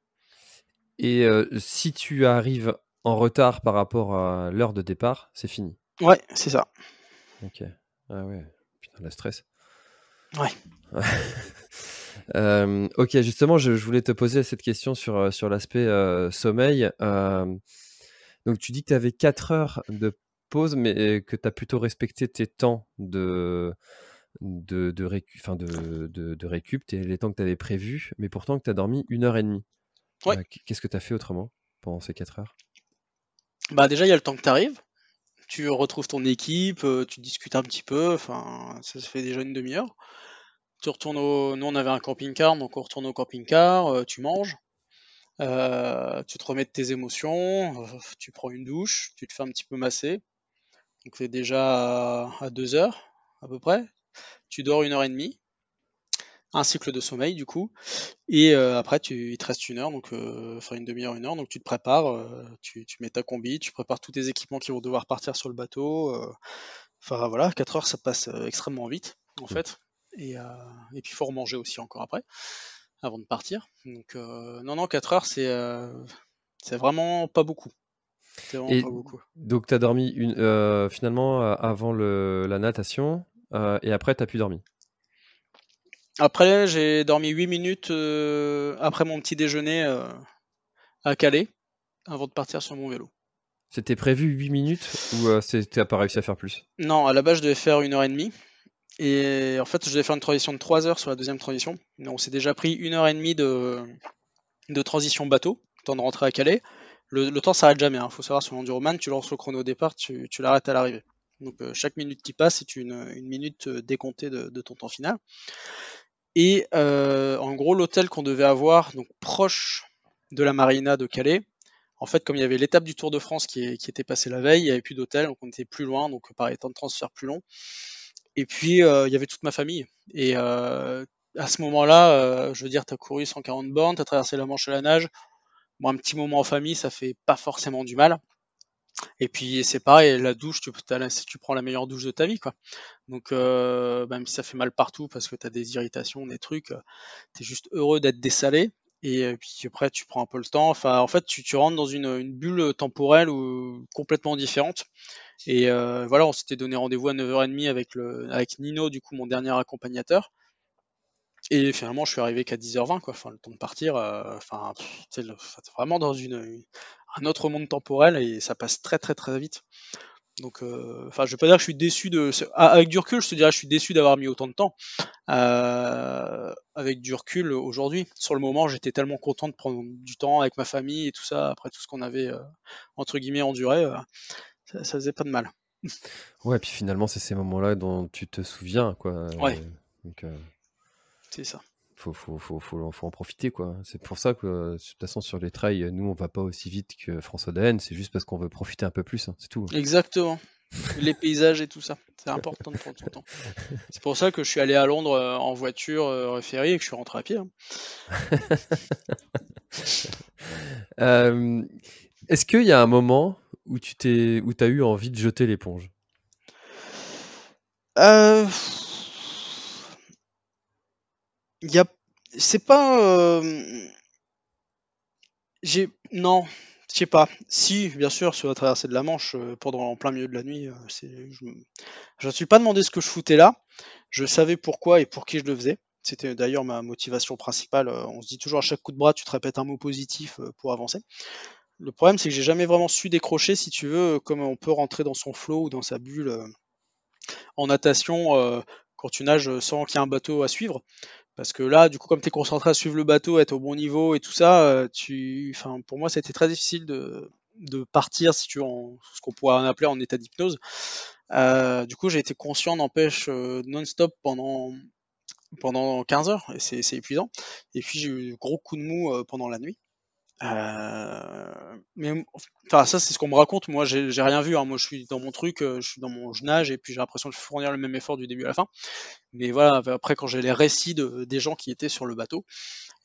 S2: Et euh, si tu arrives en retard par rapport à l'heure de départ, c'est fini
S1: Ouais, c'est ça.
S2: Ok. Ah ouais, putain, la stress.
S1: Ouais.
S2: ok, justement, je, voulais te poser cette question sur, sur l'aspect sommeil. Donc tu dis que tu avais 4 heures de pause, mais que tu as plutôt respecté tes temps de, de, de, récu, de, de, récup, les temps que tu avais prévus, mais pourtant que tu as dormi une heure et demie.
S1: Ouais.
S2: Euh, qu'est-ce que tu as fait autrement pendant ces 4 heures?
S1: Bah déjà, il y a le temps que tu arrives. Tu retrouves ton équipe, euh, tu discutes un petit peu, enfin, ça se fait déjà une demi-heure. Tu retournes. Nous, on avait un camping-car, donc on retourne au camping-car, euh, tu manges. Euh, tu te remets de tes émotions, tu prends une douche, tu te fais un petit peu masser. Donc c'est déjà à 2 heures à peu près. Tu dors une heure et demie. Un cycle de sommeil du coup. Et euh, après tu, il te reste une heure, donc enfin une demi-heure, une heure. Donc tu te prépares, tu, mets ta combi, tu prépares tous tes équipements qui vont devoir partir sur le bateau. Enfin voilà, 4 heures ça passe extrêmement vite en fait. Et, et puis il faut remanger aussi encore après avant de partir. Donc, euh, non, non, 4 heures, c'est euh, c'est vraiment pas beaucoup.
S2: Vraiment pas beaucoup. Donc, tu as dormi une, euh, finalement avant le, la natation et après, tu as pu dormir
S1: Après, j'ai dormi 8 minutes après mon petit déjeuner à Calais avant de partir sur mon vélo.
S2: C'était prévu 8 minutes ou tu pas réussi à faire plus?
S1: Non, à la base, je devais faire une heure et demie. Et en fait, je devais faire une transition de 3 heures sur la deuxième transition. On s'est déjà pris une heure et demie de, de transition bateau, temps de rentrer à Calais. Le, le temps s'arrête jamais. Il hein. faut savoir sur l'enduroman, tu lances le chrono au départ, tu, tu l'arrêtes à l'arrivée. Donc euh, chaque minute qui passe, c'est une, une, minute euh, décomptée de, de, ton temps final. Et euh, en gros, l'hôtel qu'on devait avoir, donc proche de la marina de Calais, en fait, comme il y avait l'étape du Tour de France qui, était passée la veille, il n'y avait plus d'hôtel, donc on était plus loin, donc pareil, temps de transfert plus long. Et puis, euh, il y avait toute ma famille. Et euh, à ce moment-là, euh, je veux dire, tu as couru 140 bornes, tu as traversé la Manche à la nage. Bon, un petit moment en famille, ça fait pas forcément du mal. Et puis c'est pareil, la douche, tu, prends la meilleure douche de ta vie, quoi. Donc même si ça fait mal partout parce que tu as des irritations, des trucs, tu es juste heureux d'être dessalé. Et puis après, tu prends un peu le temps. Enfin, en fait, tu, rentres dans une, bulle temporelle ou complètement différente. Et euh, voilà, on s'était donné rendez-vous à 9h30 avec, Nino, du coup, mon dernier accompagnateur. Et finalement, je suis arrivé qu'à 10h20, quoi. Enfin, le temps de partir, euh, enfin, c'est vraiment dans une, un autre monde temporel et ça passe très, très, très vite. Donc, euh, enfin, je vais pas dire que je suis déçu de. Ah, avec du recul, je te dirais, je suis déçu d'avoir mis autant de temps. avec du recul aujourd'hui, sur le moment, j'étais tellement content de prendre du temps avec ma famille et tout ça après tout ce qu'on avait entre guillemets enduré ça, faisait pas de mal.
S2: Ouais, puis finalement, c'est ces moments-là dont tu te souviens, quoi.
S1: Ouais. Euh, c'est ça.
S2: Faut, faut, faut, faut, en profiter quoi. C'est pour ça que de toute façon sur les trails, nous on va pas aussi vite que François Daen, c'est juste parce qu'on veut profiter un peu plus, hein, c'est tout.
S1: Exactement. les paysages et tout ça, c'est important de prendre son temps. C'est pour ça que je suis allé à Londres euh, en voiture euh, ferry et que je suis rentré à pied. Hein.
S2: Euh, est-ce qu'il y a un moment où tu t'es, où as eu envie de jeter l'éponge?
S1: Euh... Y a... C'est pas. Euh, j'ai. Non, je sais pas. Si, bien sûr, sur la traversée de la Manche, euh, pendant en plein milieu de la nuit, euh, je ne me suis pas demandé ce que je foutais là. Je savais pourquoi et pour qui je le faisais. C'était d'ailleurs ma motivation principale. On se dit toujours à chaque coup de bras, tu te répètes un mot positif pour avancer. Le problème, c'est que j'ai jamais vraiment su décrocher, si tu veux, comme on peut rentrer dans son flot ou dans sa bulle en natation quand tu nages sans qu'il y ait un bateau à suivre. Parce que là, du coup, comme tu es concentré à suivre le bateau, être au bon niveau et tout ça, euh, tu, enfin, pour moi, c'était très difficile de, de partir, si tu en, ce qu'on pourrait appeler en état d'hypnose. Euh, du coup, j'ai été conscient, n'empêche, euh, non-stop pendant, pendant 15 heures, et c'est épuisant. Et puis, j'ai eu gros coup de mou pendant la nuit. Euh, mais enfin ça c'est ce qu'on me raconte. Moi j'ai rien vu. Hein. Moi je suis dans mon truc, euh, je suis dans mon nage et puis j'ai l'impression de fournir le même effort du début à la fin. Mais voilà après quand j'ai les récits de, des gens qui étaient sur le bateau,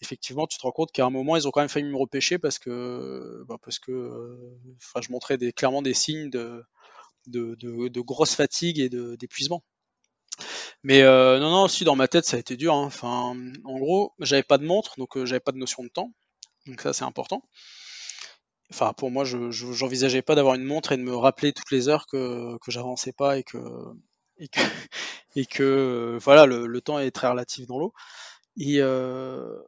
S1: effectivement tu te rends compte qu'à un moment ils ont quand même failli me repêcher parce que bah, parce que euh, enfin je montrais clairement des signes de de, de, de grosse fatigue et d'épuisement. Mais euh, non, non, si dans ma tête ça a été dur. Hein. Enfin, en gros, j'avais pas de montre, donc j'avais pas de notion de temps. Donc ça, c'est important. Enfin, pour moi, je n'envisageais pas d'avoir une montre et de me rappeler toutes les heures que, j'avançais pas et que, et que, voilà, le, temps est très relatif dans l'eau. Et, euh,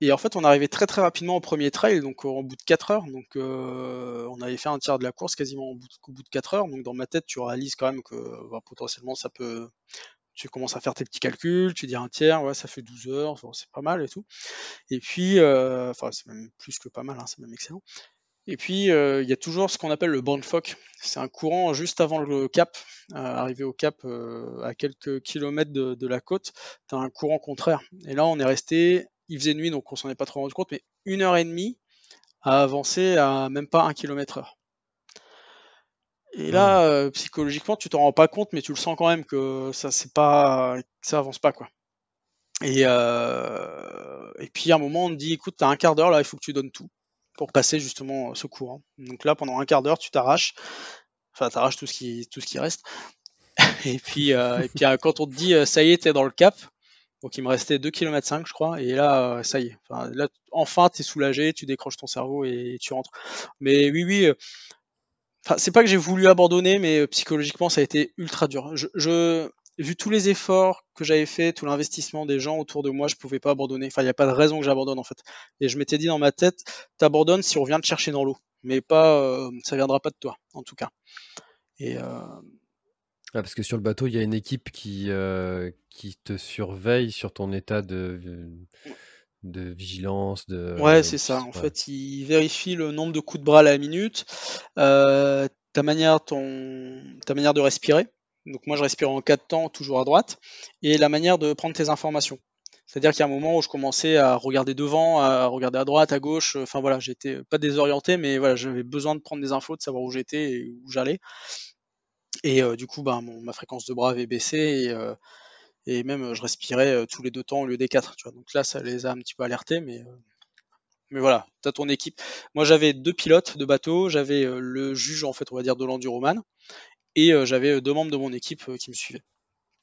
S1: et en fait, on arrivait très très rapidement au premier trail, donc au bout de 4 heures. Donc, euh, on avait fait un tiers de la course quasiment au bout, de, bout de 4 heures. Donc, dans ma tête, tu réalises quand même que bah, potentiellement ça peut, tu commences à faire tes petits calculs, tu dis un tiers, ouais, ça fait 12 heures, c'est pas mal et tout. Et puis, euh, enfin, c'est même plus que pas mal, hein, c'est même excellent. Et puis, euh, il y a toujours ce qu'on appelle le foc. C'est un courant juste avant le cap. Euh, arrivé au cap, à quelques kilomètres de, la côte, tu as un courant contraire. Et là, on est resté, il faisait nuit, donc on s'en est pas trop rendu compte, mais une heure et demie à avancer à même pas un kilomètre heure. Et là, euh, psychologiquement, tu t'en rends pas compte, mais tu le sens quand même que ça, c'est pas, ça avance pas quoi. Et, euh, et puis à un moment, on te dit, écoute, t'as un quart d'heure là, il faut que tu donnes tout pour passer justement ce courant. Donc là, pendant un quart d'heure, tu t'arraches, enfin, t'arraches tout ce qui, tout ce qui reste. et puis, euh, et puis quand on te dit, ça y est, t'es dans le cap. Donc il me restait 2 km 5 je crois, et là, ça y est. Enfin, là, enfin, t'es soulagé, tu décroches ton cerveau et tu rentres. Mais oui, oui c'est pas que j'ai voulu abandonner, mais euh, psychologiquement, ça a été ultra dur. Je, vu tous les efforts que j'avais fait, tout l'investissement des gens autour de moi, je pouvais pas abandonner. Enfin, il n'y a pas de raison que j'abandonne en fait. Et je m'étais dit dans ma tête, t'abandonnes si on vient te chercher dans l'eau, mais pas, euh, ça viendra pas de toi, en tout cas. Et euh,
S2: ah, parce que sur le bateau, il y a une équipe qui, qui te surveille sur ton état de de vigilance, de...
S1: Ouais, c'est ça. En fait, il vérifie le nombre de coups de bras à la minute, euh, ta, manière, ton, ta manière de respirer. Donc moi, je respire en quatre temps, toujours à droite, et la manière de prendre tes informations. C'est-à-dire qu'il y a un moment où je commençais à regarder devant, à regarder à droite, à gauche. Enfin voilà, j'étais pas désorienté, mais voilà, j'avais besoin de prendre des infos, de savoir où j'étais et où j'allais. Et euh, du coup, ben, ma fréquence de bras avait baissé et, euh, et même euh, je respirais euh, tous les deux temps au lieu des quatre. Tu vois. Donc là, ça les a un petit peu alertés, mais euh, mais voilà, tu as ton équipe. Moi, j'avais deux pilotes de bateau, j'avais le juge, en fait, on va dire, de l'enduroman, et j'avais deux membres de mon équipe qui me suivaient,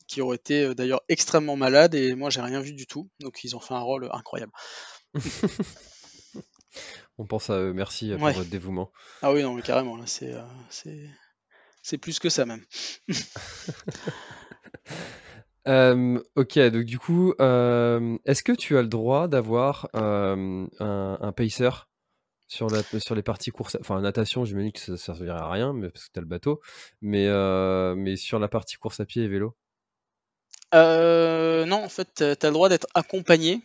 S1: qui auraient été d'ailleurs extrêmement malades, et moi, j'ai rien vu du tout, donc ils ont fait un rôle incroyable.
S2: on pense à eux, merci pour votre dévouement.
S1: Ah oui, non, mais carrément, là, c'est, c'est plus que ça même.
S2: ok, donc du coup, est-ce que tu as le droit d'avoir un, pacer sur, les parties course, enfin natation, j'imagine que ça ne servirait à rien, mais, parce que tu as le bateau, mais, sur la partie course à pied et vélo?
S1: Non, en fait, tu as le droit d'être accompagné,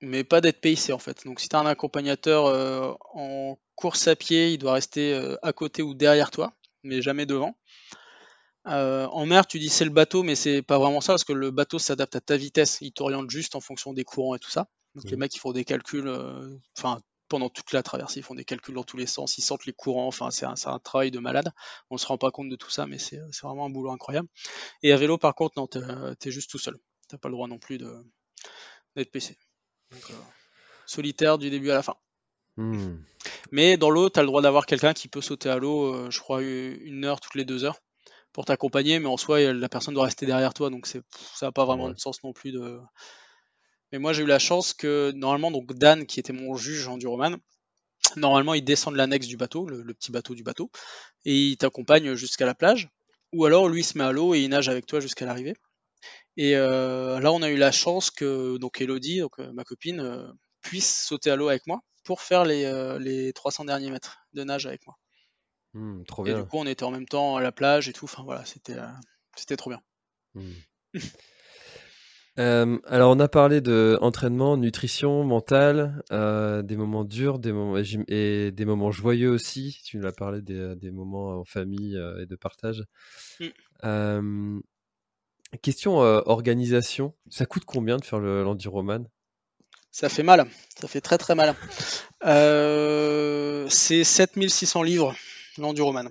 S1: mais pas d'être pacé en fait. Donc si tu as un accompagnateur en course à pied, il doit rester à côté ou derrière toi, mais jamais devant. En mer, tu dis c'est le bateau, mais c'est pas vraiment ça parce que le bateau s'adapte à ta vitesse. Il t'oriente juste en fonction des courants et tout ça. Donc les mmh. mecs ils font des calculs, enfin pendant toute la traversée, ils font des calculs dans tous les sens, ils sentent les courants, enfin c'est un, un, travail de malade. On se rend pas compte de tout ça, mais c'est vraiment un boulot incroyable. Et à vélo par contre, non, t'es es juste tout seul. T'as pas le droit non plus d'être PC. Donc, solitaire du début à la fin. Mmh. Mais dans l'eau, tu as le droit d'avoir quelqu'un qui peut sauter à l'eau, je crois, une heure toutes les deux heures pour t'accompagner, mais en soi, la personne doit rester derrière toi, donc ça n'a pas vraiment de sens non plus de, mais moi, j'ai eu la chance que, normalement, donc Dan, qui était mon juge en Duroman, normalement, il descend de l'annexe du bateau, le, petit bateau du bateau, et il t'accompagne jusqu'à la plage. Ou alors, lui, il se met à l'eau et il nage avec toi jusqu'à l'arrivée. Et euh, là, on a eu la chance que donc Elodie, donc, euh, ma copine, euh, puisse sauter à l'eau avec moi pour faire les, les 300 derniers mètres de nage avec moi.
S2: Mmh, trop
S1: et du coup, on était en même temps à la plage et tout. Enfin voilà, c'était c'était trop bien.
S2: Mmh. Euh, alors, on a parlé de entraînement, nutrition, mental, euh, des moments durs, des moments et des moments joyeux aussi. Tu nous as parlé des, des moments en famille euh, et de partage. Mm. question organisation. Ça coûte combien de faire l'enduroman
S1: Ça fait mal. Ça fait très très mal. c'est 7600 livres l'enduroman.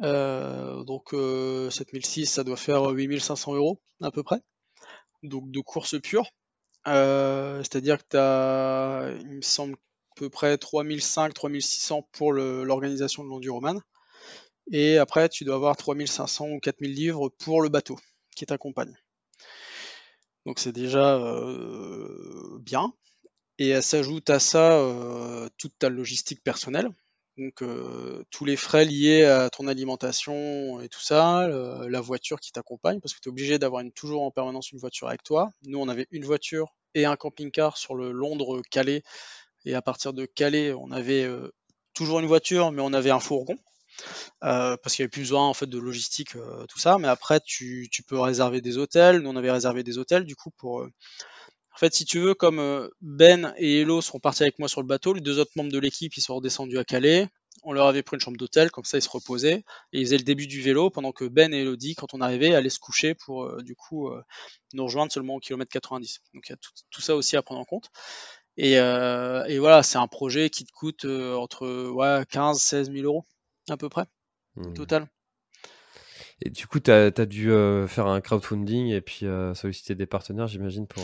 S1: donc 7006, ça doit faire 8500 euros à peu près donc de course pure. Euh, c'est-à-dire que tu as, il me semble, à peu près 3500-3600 pour l'organisation de l'enduroman. Et après, tu dois avoir 3500 ou 4000 livres pour le bateau qui t'accompagne. Donc c'est déjà euh, bien. Et s'ajoute à ça euh, toute ta logistique personnelle. Donc euh, tous les frais liés à ton alimentation et tout ça, la voiture qui t'accompagne, parce que tu es obligé d'avoir toujours en permanence une voiture avec toi. Nous, on avait une voiture et un camping-car sur le Londres-Calais. Et à partir de Calais, on avait euh, toujours une voiture, mais on avait un fourgon. Euh, parce qu'il n'y avait plus besoin en fait de logistique, tout ça. Mais après, tu, tu, peux réserver des hôtels. Nous, on avait réservé des hôtels du coup pour en fait, si tu veux, comme euh, Ben et Hello sont partis avec moi sur le bateau, les deux autres membres de l'équipe, ils sont redescendus à Calais. On leur avait pris une chambre d'hôtel, comme ça ils se reposaient. Et ils faisaient le début du vélo, pendant que Ben et Elodie, quand on arrivait, allaient se coucher pour euh, du coup euh, nous rejoindre seulement au kilomètre 90. Donc il y a tout, ça aussi à prendre en compte. Et, voilà, c'est un projet qui te coûte entre ouais, 15 16 000 euros à peu près, mmh. total.
S2: Et du coup, tu as, dû faire un crowdfunding et puis solliciter des partenaires, j'imagine, pour,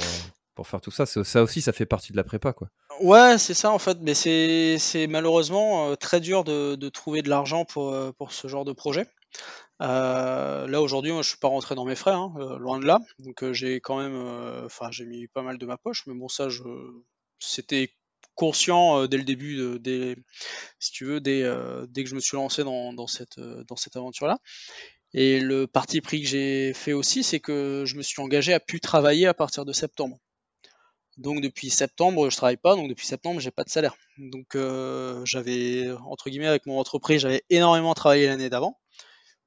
S2: pour faire tout ça. Ça aussi, ça fait partie de la prépa, quoi.
S1: Ouais, c'est ça en fait, mais c'est malheureusement euh, très dur de, de trouver de l'argent pour, euh, pour ce genre de projet. Euh, là aujourd'hui, moi, je suis pas rentré dans mes frais, hein, loin de là. Donc j'ai quand même, enfin j'ai mis pas mal de ma poche, mais bon ça, je c'était conscient dès le début, des, si tu veux, dès, dès que je me suis lancé dans, dans cette dans cette aventure-là. Et le parti pris que j'ai fait aussi, c'est que je me suis engagé à plus travailler à partir de septembre. Donc depuis septembre, je travaille pas, donc depuis septembre, j'ai pas de salaire. Donc euh, j'avais entre guillemets avec mon entreprise, j'avais énormément travaillé l'année d'avant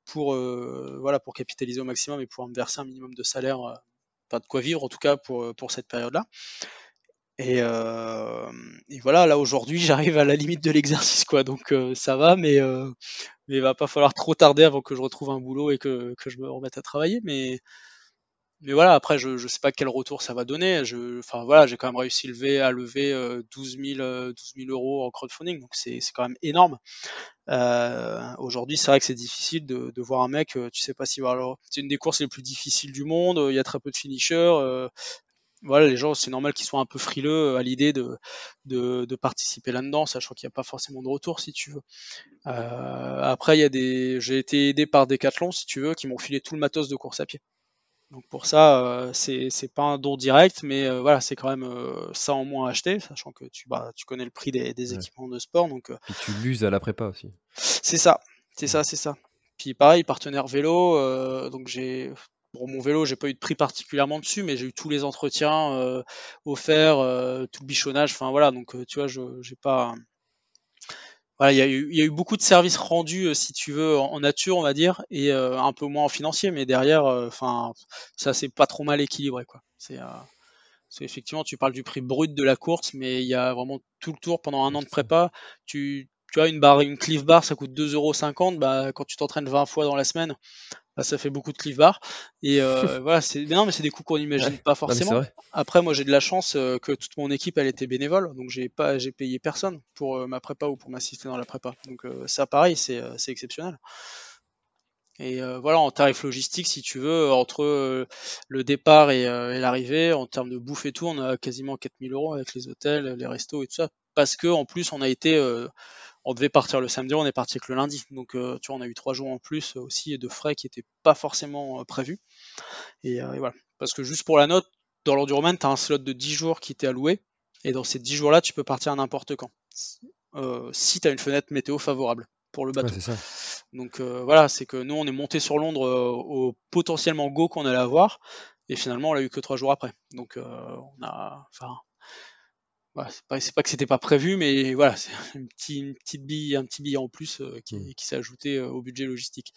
S1: pour euh, voilà pour capitaliser au maximum et pouvoir me verser un minimum de salaire, euh, pas de quoi vivre en tout cas pour pour cette période-là. Et, et, voilà, là aujourd'hui, j'arrive à la limite de l'exercice quoi, donc ça va, mais mais il va pas falloir trop tarder avant que je retrouve un boulot et que, que je me remette à travailler, mais mais voilà, après, je ne sais pas quel retour ça va donner. Je, enfin voilà, j'ai quand même réussi lever, à lever 12 000, 12 000 euros en crowdfunding, donc c'est quand même énorme. Euh, Aujourd'hui, c'est vrai que c'est difficile de, de, voir un mec, euh, tu sais pas si alors c'est une des courses les plus difficiles du monde. Il y a très peu de finishers. Euh, voilà, les gens, c'est normal qu'ils soient un peu frileux à l'idée de, participer là-dedans, sachant qu'il n'y a pas forcément de retour, si tu veux. Euh, après, il y a des, j'ai été aidé par Decathlon, si tu veux, qui m'ont filé tout le matos de course à pied. Donc pour ça, euh, c'est pas un don direct, mais euh, voilà, c'est quand même euh, ça en moins à acheter, sachant que tu, bah, tu connais le prix des, équipements de sport. Donc,
S2: Puis tu l'uses à la prépa aussi.
S1: C'est ça, c'est ça, c'est ça. Puis pareil, partenaire vélo, donc j'ai pour mon vélo, j'ai pas eu de prix particulièrement dessus, mais j'ai eu tous les entretiens offerts, tout le bichonnage, enfin voilà, donc tu vois, je j'ai pas il y, a eu, beaucoup de services rendus, euh, si tu veux, en, nature, on va dire, et euh, un peu moins en financier, mais derrière, euh, enfin, ça c'est pas trop mal équilibré, quoi. C'est effectivement, tu parles du prix brut de la course, mais il y a vraiment tout le tour pendant un an de prépa. Tu, tu as une barre, une Cliff Bar, ça coûte 2,50€. Bah, quand tu t'entraînes 20 fois dans la semaine, bah, ça fait beaucoup de cliff bar. Et euh, voilà, c'est non, mais c'est des coups qu'on n'imagine pas forcément. Après, moi, j'ai de la chance euh, que toute mon équipe, elle était bénévole, donc j'ai pas, j'ai payé personne pour euh, ma prépa ou pour m'assister dans la prépa. Donc ça, pareil, c'est exceptionnel. Et voilà, en tarif logistique, si tu veux, entre le départ et, l'arrivée, en termes de bouffe et tout, on a quasiment 4000 euros avec les hôtels, les restos et tout ça. Parce que en plus, on a été on devait partir le samedi, on est parti que le lundi. Donc, euh, tu vois, on a eu trois jours en plus aussi de frais qui n'étaient pas forcément euh, prévus. Et, euh, voilà. Parce que juste pour la note, dans l'Enduroman, tu as un slot de 10 jours qui t'est alloué. Et dans ces 10 jours-là, tu peux partir à n'importe quand. si tu as une fenêtre météo favorable pour le bateau. Donc voilà, c'est que nous, on est monté sur Londres au potentiellement go qu'on allait avoir. Et finalement, on l'a eu que trois jours après. Donc on a. Enfin, c'est pas, pas, que c'était pas prévu, mais voilà, c'est une, petite, petite bille, un petit billet en plus euh, qui, mmh. qui s'est ajouté euh, au budget logistique.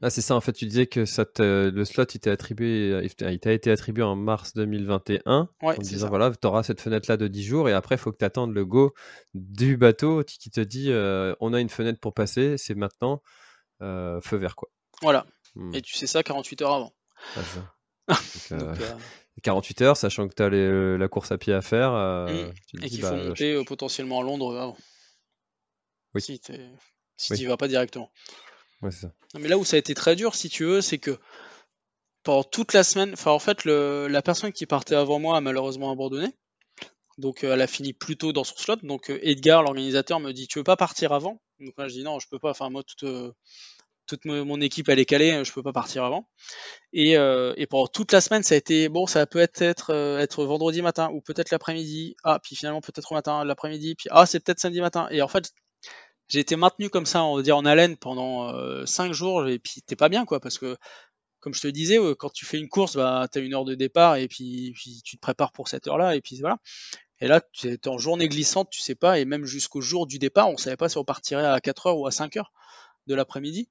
S2: Ah, c'est ça, en fait, tu disais que ça le slot il t'a attribué, il t'a été attribué en mars 2021. en disant, voilà, tu auras cette fenêtre-là de 10 jours et après, il faut que tu attendes le go du bateau qui te dit, euh, on a une fenêtre pour passer, c'est maintenant, feu vert, quoi.
S1: Voilà. Mmh. Et tu sais ça 48 heures avant.
S2: 48 heures, sachant que tu as euh, la course à pied à faire. Euh,
S1: mmh. et qu'il faut bah, monter euh, potentiellement à Londres avant. Oui. Si tu n'y vas pas directement.
S2: Ouais, ça.
S1: mais là où ça a été très dur, si tu veux, c'est que pendant toute la semaine, enfin en fait, le, la personne qui partait avant moi a malheureusement abandonné. Donc elle a fini plus tôt dans son slot. Donc Edgar, l'organisateur, me dit Tu veux pas partir avant? Donc moi je dis non, je peux pas. Enfin moi, toute, toute mon équipe elle est calée, je peux pas partir avant. Et, euh, et pendant toute la semaine, ça a été bon, ça peut être être, euh, être vendredi matin ou peut-être l'après-midi. Ah, puis finalement peut-être au matin, l'après-midi. Puis ah, c'est peut-être samedi matin. Et en fait, j'ai été maintenu comme ça, on va dire en haleine pendant 5 euh, jours. Et puis t'es pas bien quoi, parce que comme je te disais, quand tu fais une course, bah t'as une heure de départ et puis, puis tu te prépares pour cette heure-là et puis voilà. Et là, tu es en journée glissante, tu sais pas, et même jusqu'au jour du départ, on savait pas si on partirait à 4 heures ou à 5 heures de l'après-midi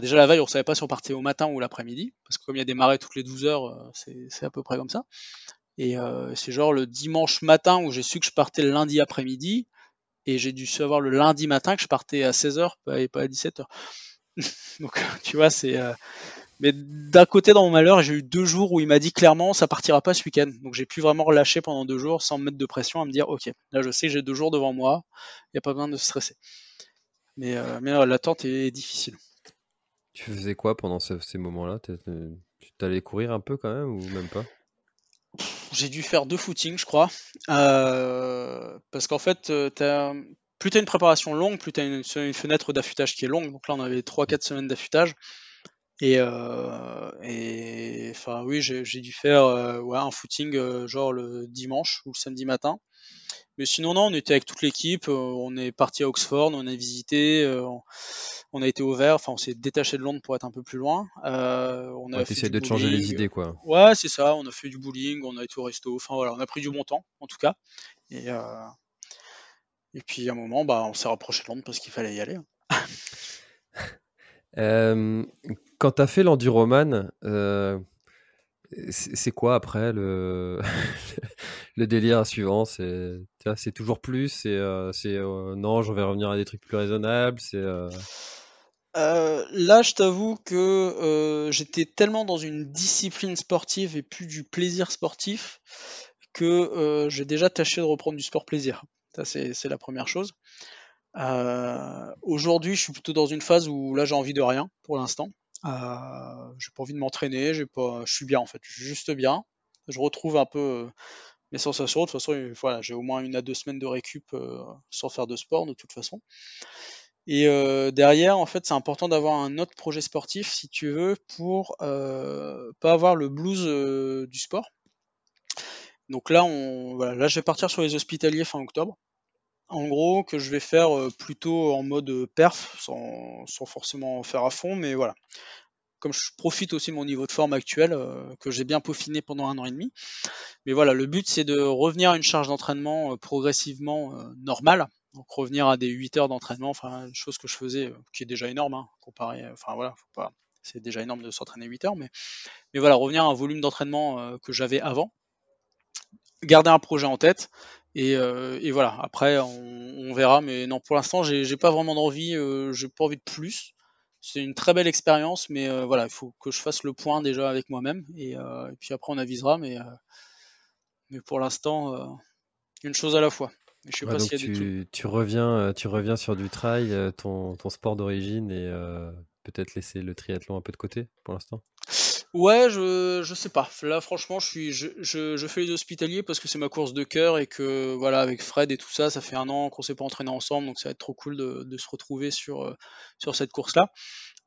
S1: déjà la veille, on savait pas si on partait au matin ou l'après-midi, parce que comme il y a des marées toutes les 12 heures, euh, c'est à peu près comme ça. Et euh, c'est genre le dimanche matin où j'ai su que je partais le lundi après-midi, et j'ai dû savoir le lundi matin que je partais à 16h et pas à 17h. Donc tu vois, c'est. Euh, mais d'un côté, dans mon malheur, j'ai eu deux jours où il m'a dit clairement ça partira pas ce week-end. Donc j'ai pu vraiment relâcher pendant deux jours sans me mettre de pression à me dire ok, là je sais que j'ai deux jours devant moi, il n'y a pas besoin de stresser. Mais, mais l'attente est difficile.
S2: Tu faisais quoi pendant ces moments-là? Euh, Tu t'allais courir un peu quand même ou même pas?
S1: J'ai dû faire deux footings, je crois. Euh, parce qu'en fait, euh, plus tu as une préparation longue, plus tu as une, fenêtre d'affûtage qui est longue. Donc là, on avait 3-4 semaines d'affûtage. Et, enfin, oui, j'ai dû faire un footing genre le dimanche ou le samedi matin. Mais sinon, non, on était avec toute l'équipe. On est parti à Oxford, on a visité a été ouvert, enfin on s'est détaché de Londres pour être un peu plus loin.
S2: Euh, on a essayé de changer les idées quoi.
S1: Ouais, c'est ça. On a fait du bowling, on a été au resto. Enfin voilà, on a pris du bon temps en tout cas. Et, euh, et puis à un moment, bah, on s'est rapproché de Londres parce qu'il fallait y aller.
S2: Euh, quand tu as fait l'enduroman, c'est quoi après le, le délire suivant? C'est toujours plus C'est euh, euh, non, je vais revenir à des trucs plus raisonnables C'est
S1: euh, là, je t'avoue que euh, j'étais tellement dans une discipline sportive et plus du plaisir sportif que euh, j'ai déjà tâché de reprendre du sport plaisir. Ça, c'est la première chose. Aujourd'hui, je suis plutôt dans une phase où là, j'ai envie de rien pour l'instant. j'ai pas envie de m'entraîner, j'ai pas, je suis bien en fait, je suis juste bien. Je retrouve un peu mes sensations. De toute façon, voilà, j'ai au moins une à deux semaines de récup sans faire de sport de toute façon. Et euh, derrière, en fait, c'est important d'avoir un autre projet sportif, si tu veux, pour euh, pas avoir le blues euh, du sport. Donc là, on, voilà, là, je vais partir sur les hospitaliers fin octobre. En gros, que je vais faire plutôt en mode perf, sans, sans, forcément faire à fond, mais voilà. Comme je profite aussi de mon niveau de forme actuel, que j'ai bien peaufiné pendant un an et demi. Mais voilà, le but, c'est de revenir à une charge d'entraînement progressivement normale, donc revenir à des 8 heures d'entraînement, enfin chose que je faisais, euh, qui est déjà énorme, hein, comparé, enfin voilà, faut pas, c'est déjà énorme de s'entraîner 8 heures, mais, mais voilà, revenir à un volume d'entraînement euh, que j'avais avant, garder un projet en tête, et, euh, et voilà, après on, verra, mais non, pour l'instant j'ai pas vraiment d'envie, j'ai pas envie de plus, c'est une très belle expérience, mais voilà, il faut que je fasse le point déjà avec moi-même et, puis après on avisera, mais mais pour l'instant, une chose à la fois.
S2: Je sais pas donc tu, tu, reviens, tu reviens sur du trail, ton, ton sport d'origine et peut-être laisser le triathlon un peu de côté pour l'instant?
S1: Ouais, je, je sais pas. Là, franchement, je, suis, je, je, fais les hospitaliers parce que c'est ma course de cœur et que, voilà, avec Fred et tout ça, ça fait un an qu'on s'est pas entraîné ensemble, donc ça va être trop cool de, de se retrouver sur, euh, sur cette course-là.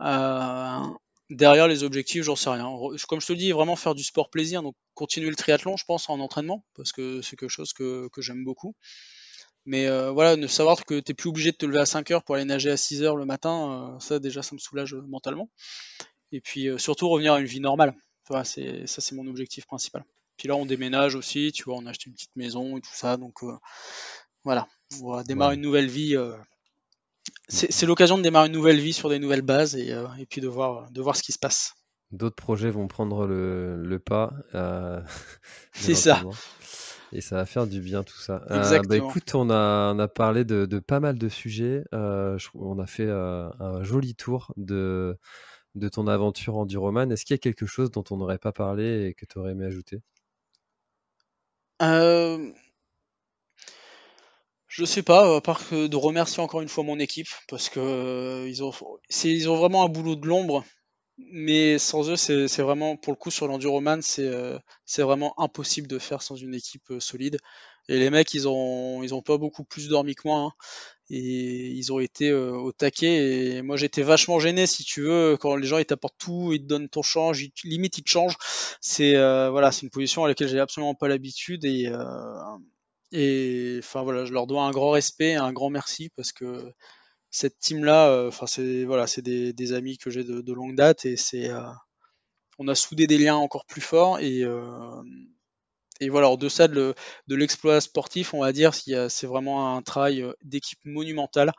S1: Euh, derrière les objectifs, j'en sais rien. Comme je te dis, vraiment faire du sport plaisir, donc continuer le triathlon, je pense, en entraînement, parce que c'est quelque chose que, que j'aime beaucoup. Mais euh, voilà, ne savoir que tu n'es plus obligé de te lever à 5 heures pour aller nager à 6 heures le matin, ça déjà, ça me soulage mentalement. Et puis euh, surtout revenir à une vie normale. c'est, ça, c'est mon objectif principal. Puis là, on déménage aussi, tu vois, on a acheté une petite maison et tout ça. Donc euh, voilà, on va démarrer une nouvelle vie. Euh. C'est, l'occasion de démarrer une nouvelle vie sur des nouvelles bases et, et, puis de voir, de voir ce qui se passe.
S2: D'autres projets vont prendre le, le pas.
S1: c'est ça.
S2: Et ça va faire du bien tout ça. Exactement. bah écoute, on a, on a parlé de, de pas mal de sujets. on a fait un joli tour de, de ton aventure en Enduroman. Est-ce qu'il y a quelque chose dont on n'aurait pas parlé et que tu aurais aimé ajouter?
S1: Euh... Je sais pas, à part de remercier encore une fois mon équipe, parce que euh, ils, ont, ils ont vraiment un boulot de l'ombre, mais sans eux, c'est vraiment, pour le coup, sur l'Enduroman, c'est euh, c'est vraiment impossible de faire sans une équipe euh, solide. Et les mecs, ils ont, ils ont pas beaucoup plus dormi que moi. Hein et ils ont été euh, au taquet et moi j'étais vachement gêné si tu veux quand les gens ils t'apportent tout ils te donnent ton change limite ils te changent c'est voilà une position à laquelle j'ai absolument pas l'habitude et et enfin voilà je leur dois un grand respect un grand merci parce que cette team là enfin c'est voilà c'est des, amis que j'ai de, longue date et c'est on a soudé des liens encore plus forts et et voilà, en deçà de l'exploit sportif, on va dire, c'est vraiment un travail euh, d'équipe monumental.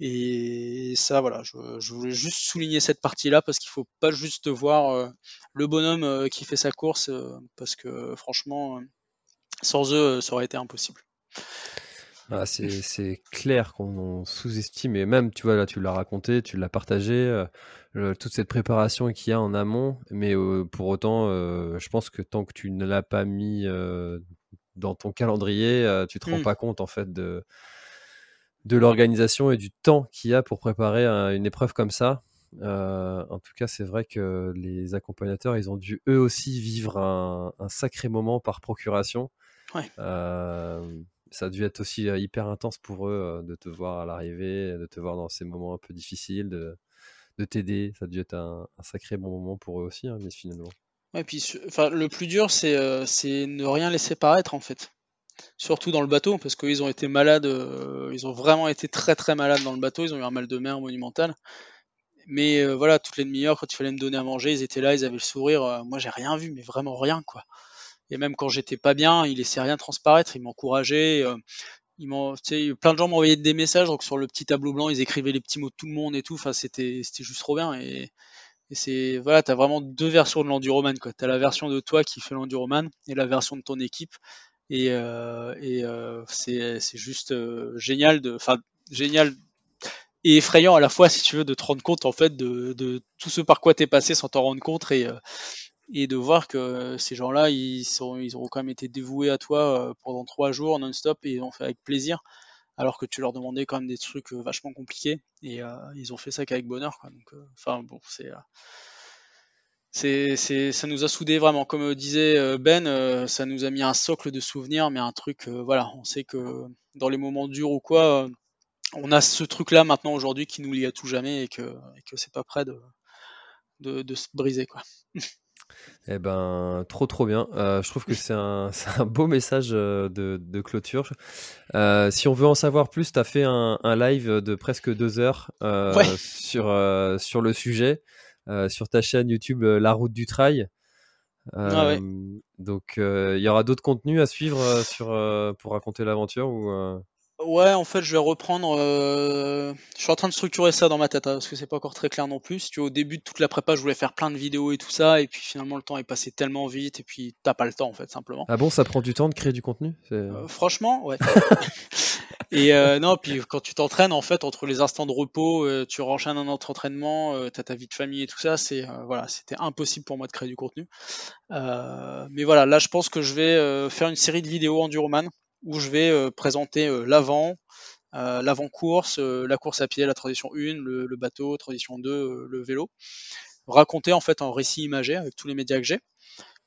S1: Et ça, voilà, je, voulais juste souligner cette partie-là parce qu'il faut pas juste voir euh, le bonhomme euh, qui fait sa course, parce que franchement, sans eux, ça aurait été impossible.
S2: Ah, c'est clair qu'on sous-estime, et même, tu vois, là, tu l'as raconté, tu l'as partagé, toute cette préparation qu'il y a en amont, mais pour autant, je pense que tant que tu ne l'as pas mis dans ton calendrier, tu te rends mmh. pas compte, en fait, de, de l'organisation et du temps qu'il y a pour préparer une épreuve comme ça. en tout cas, c'est vrai que les accompagnateurs, ils ont dû eux aussi vivre un, un sacré moment par procuration.
S1: Ouais
S2: ça a dû être aussi hyper intense pour eux de te voir à l'arrivée, de te voir dans ces moments un peu difficiles, de, de t'aider. Ça a dû être un, sacré bon moment pour eux aussi, hein, mais finalement.
S1: Ouais, puis enfin, le plus dur, c'est c'est ne rien laisser paraître en fait. Surtout dans le bateau, parce qu'ils ont été malades, ils ont vraiment été très très malades dans le bateau, ils ont eu un mal de mer monumental. Mais voilà, toutes les demi-heures, quand il fallait me donner à manger, ils étaient là, ils avaient le sourire. moi, j'ai rien vu, mais vraiment rien, quoi. Et même quand j'étais pas bien, il laissait rien transparaître, il m'encourageait. Euh, il plein de gens m'envoyaient des messages, donc sur le petit tableau blanc, ils écrivaient les petits mots de tout le monde et tout. Enfin, c'était, c'était juste trop bien. Et, et c'est, voilà, t'as vraiment deux versions de l'enduroman. T'as la version de toi qui fait l'enduroman et la version de ton équipe. Et, euh, et euh, c'est, c'est juste euh, génial de, enfin, génial et effrayant à la fois, si tu veux, de te rendre compte, en fait, de, de tout ce par quoi t'es passé sans t'en rendre compte et, euh, et de voir que ces gens-là, ils, auront quand même été dévoués à toi euh, pendant trois jours non-stop et ils ont fait avec plaisir, alors que tu leur demandais quand même des trucs euh, vachement compliqués et euh, ils ont fait ça qu'avec bonheur. Quoi. Donc, enfin bon, c'est c'est, ça nous a soudés vraiment. Comme disait Ben, ça nous a mis un socle de souvenirs, mais un truc, voilà, on sait que dans les moments durs ou quoi, on a ce truc-là maintenant aujourd'hui qui nous lie à tout jamais et que, c'est pas prêt de, de, de se briser, quoi.
S2: Eh ben, trop trop bien. Euh, je trouve que c'est un, un, beau message euh, de, de clôture. Euh, si on veut en savoir plus, tu as fait un, un, live de presque deux heures sur, sur le sujet, sur ta chaîne YouTube La Route du Trail. Ah donc, il y aura d'autres contenus à suivre sur, pour raconter l'aventure ou
S1: Ouais, en fait, je vais reprendre. euh, Je suis en train de structurer ça dans ma tête, hein, parce que c'est pas encore très clair non plus. Si tu vois, au début de toute la prépa, je voulais faire plein de vidéos et tout ça, et puis finalement, le temps est passé tellement vite, et puis t'as pas le temps, en fait, simplement.
S2: Ah bon, ça prend du temps de créer du contenu? C'est-
S1: Euh, franchement, ouais. Et euh, non, puis quand tu t'entraînes, en fait, entre les instants de repos, euh, tu renchaînes un autre entraînement, euh, t'as ta vie de famille et tout ça, c'est euh, voilà, c'était impossible pour moi de créer du contenu. Euh, mais voilà, là, je pense que je vais euh, faire une série de vidéos enduroman où je vais euh, présenter euh, l'avant, euh, l'avant-course, la course à pied, la transition 1, le, bateau, transition 2, euh, le vélo. Raconter en fait en récit imagé avec tous les médias que j'ai.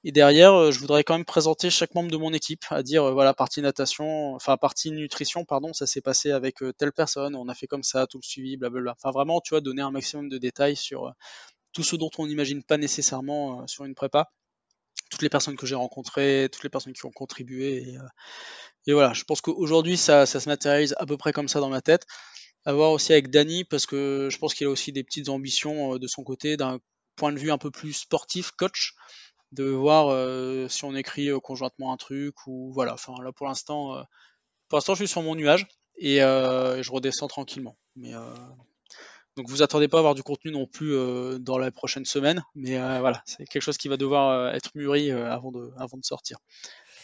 S1: Et derrière, je voudrais quand même présenter chaque membre de mon équipe, à dire voilà, partie natation, enfin partie nutrition, pardon, ça s'est passé avec telle personne, on a fait comme ça, tout le suivi, blablabla. Enfin vraiment, tu vois, donner un maximum de détails sur tout ce dont on n'imagine pas nécessairement sur une prépa, toutes les personnes que j'ai rencontrées, toutes les personnes qui ont contribué. Et, euh, voilà, je pense qu'aujourd'hui, ça, se matérialise à peu près comme ça dans ma tête. À voir aussi avec Dany, parce que je pense qu'il a aussi des petites ambitions euh, de son côté, d'un point de vue un peu plus sportif, coach de voir euh, si on écrit conjointement un truc ou voilà. Enfin là pour l'instant, pour je suis sur mon nuage et je redescends tranquillement. Donc vous attendez pas à avoir du contenu non plus euh, dans la prochaine semaine, mais euh, voilà, c'est quelque chose qui va devoir euh, être mûri euh, avant de avant de sortir.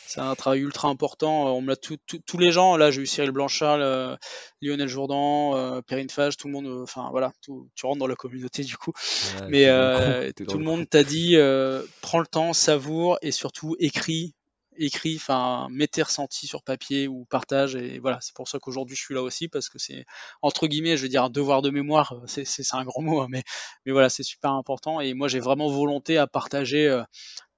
S1: C'est un travail ultra important. On me l'a tout- tout- tous les gens. Là, j'ai eu Cyril Blanchard, euh, Lionel Jourdan, euh, Perrine Fage, tout le monde. euh, Enfin voilà, tout- tu rentres dans la communauté du coup.
S2: Ouais,
S1: Mais
S2: dans le
S1: euh, tout le monde t'a dit euh, prends le temps, savoure et surtout écris, écris, enfin mets tes ressentis sur papier ou partage et voilà. C'est pour ça qu'aujourd'hui je suis là aussi parce que c'est entre guillemets, je veux dire un devoir de mémoire, euh, c'est c'est- c'est un grand mot, hein, mais mais voilà, c'est super important et moi j'ai vraiment volonté à partager euh,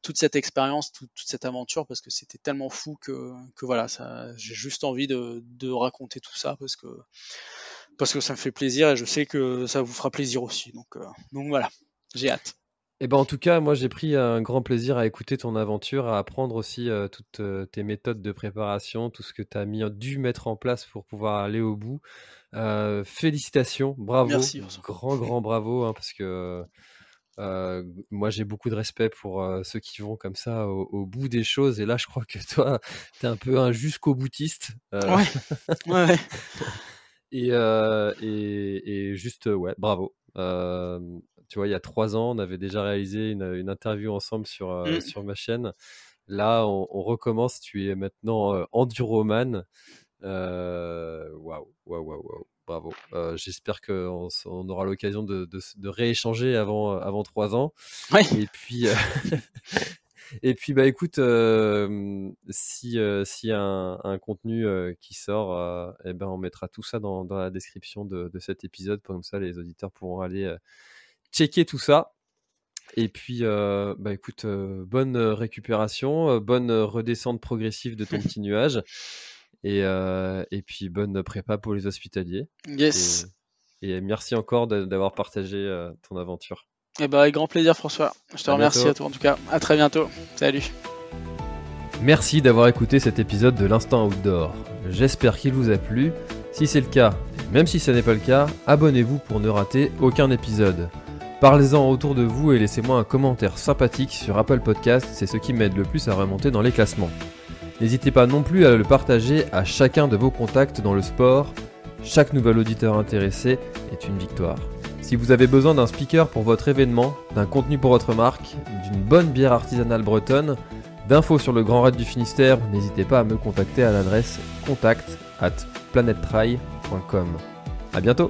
S1: toute cette expérience, toute, toute cette aventure parce que c'était tellement fou que que voilà, ça, j'ai juste envie de, de raconter tout ça parce que parce que ça me fait plaisir et je sais que ça vous fera plaisir aussi. Donc, euh, donc voilà, j'ai hâte.
S2: Eh ben, en tout cas, moi j'ai pris un grand plaisir à écouter ton aventure, à apprendre aussi euh, toutes euh, tes méthodes de préparation, tout ce que tu as mis, dû mettre en place pour pouvoir aller au bout. Euh, félicitations, bravo,
S1: Merci,
S2: grand grand bravo, hein, parce que moi j'ai beaucoup de respect pour ceux qui vont comme ça au, au bout des choses. Et là, je crois que toi, tu es un peu un jusqu'au boutiste.
S1: Ouais, ouais,
S2: et, et, et juste, ouais, bravo. Tu vois, il y a trois ans, on avait déjà réalisé une, une interview ensemble sur, euh,
S1: Mm.
S2: sur ma chaîne. Là, on, on recommence. Tu es maintenant euh, enduroman. Euh, Waouh, waouh, waouh, waouh. Bravo. Euh, J'espère qu'on on aura l'occasion de, de, s- de rééchanger avant, avant trois ans.
S1: Ouais.
S2: Et puis, et puis bah écoute, euh, si euh, s'il y a un, un contenu euh, qui sort, eh ben on mettra tout ça dans, dans la description de, de cet épisode, comme ça les auditeurs pourront aller checker tout ça. Et puis, euh, bah écoute, euh, bonne récupération, euh, bonne redescente progressive de ton petit nuage, et, et puis bonne prépa pour les hospitaliers.
S1: Yes.
S2: Et, et merci encore d'a- d'avoir partagé ton aventure.
S1: Et bah, avec grand plaisir, François. Je te
S2: À
S1: remercie
S2: bientôt.
S1: à toi en tout cas. À très bientôt. Salut.
S2: Merci d'avoir écouté cet épisode de l'Instant Outdoor. J'espère qu'il vous a plu. Si c'est le cas, même si ce n'est pas le cas, abonnez-vous pour ne rater aucun épisode. Parlez-en autour de vous et laissez-moi un commentaire sympathique sur Apple Podcast, c'est ce qui m'aide le plus à remonter dans les classements. N'hésitez pas non plus à le partager à chacun de vos contacts dans le sport. Chaque nouvel auditeur intéressé est une victoire. Si vous avez besoin d'un speaker pour votre événement, d'un contenu pour votre marque, d'une bonne bière artisanale bretonne, D'infos sur le Grand Raid du Finistère, n'hésitez pas à me contacter à l'adresse contact at planettry.com. A bientôt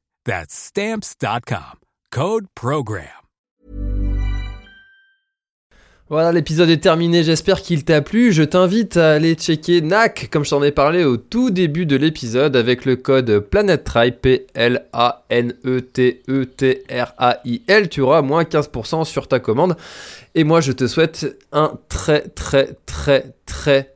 S3: That's stamps.com. Code Program.
S2: Voilà, l'épisode est terminé, j'espère qu'il t'a plu. Je t'invite à aller checker NAC, comme je t'en ai parlé au tout début de l'épisode, avec le code PlanetTrail, P-L-A-N-E-T-E-T-R-A-I-L. Tu auras moins 15% sur ta commande. Et moi, je te souhaite un très, très, très, très,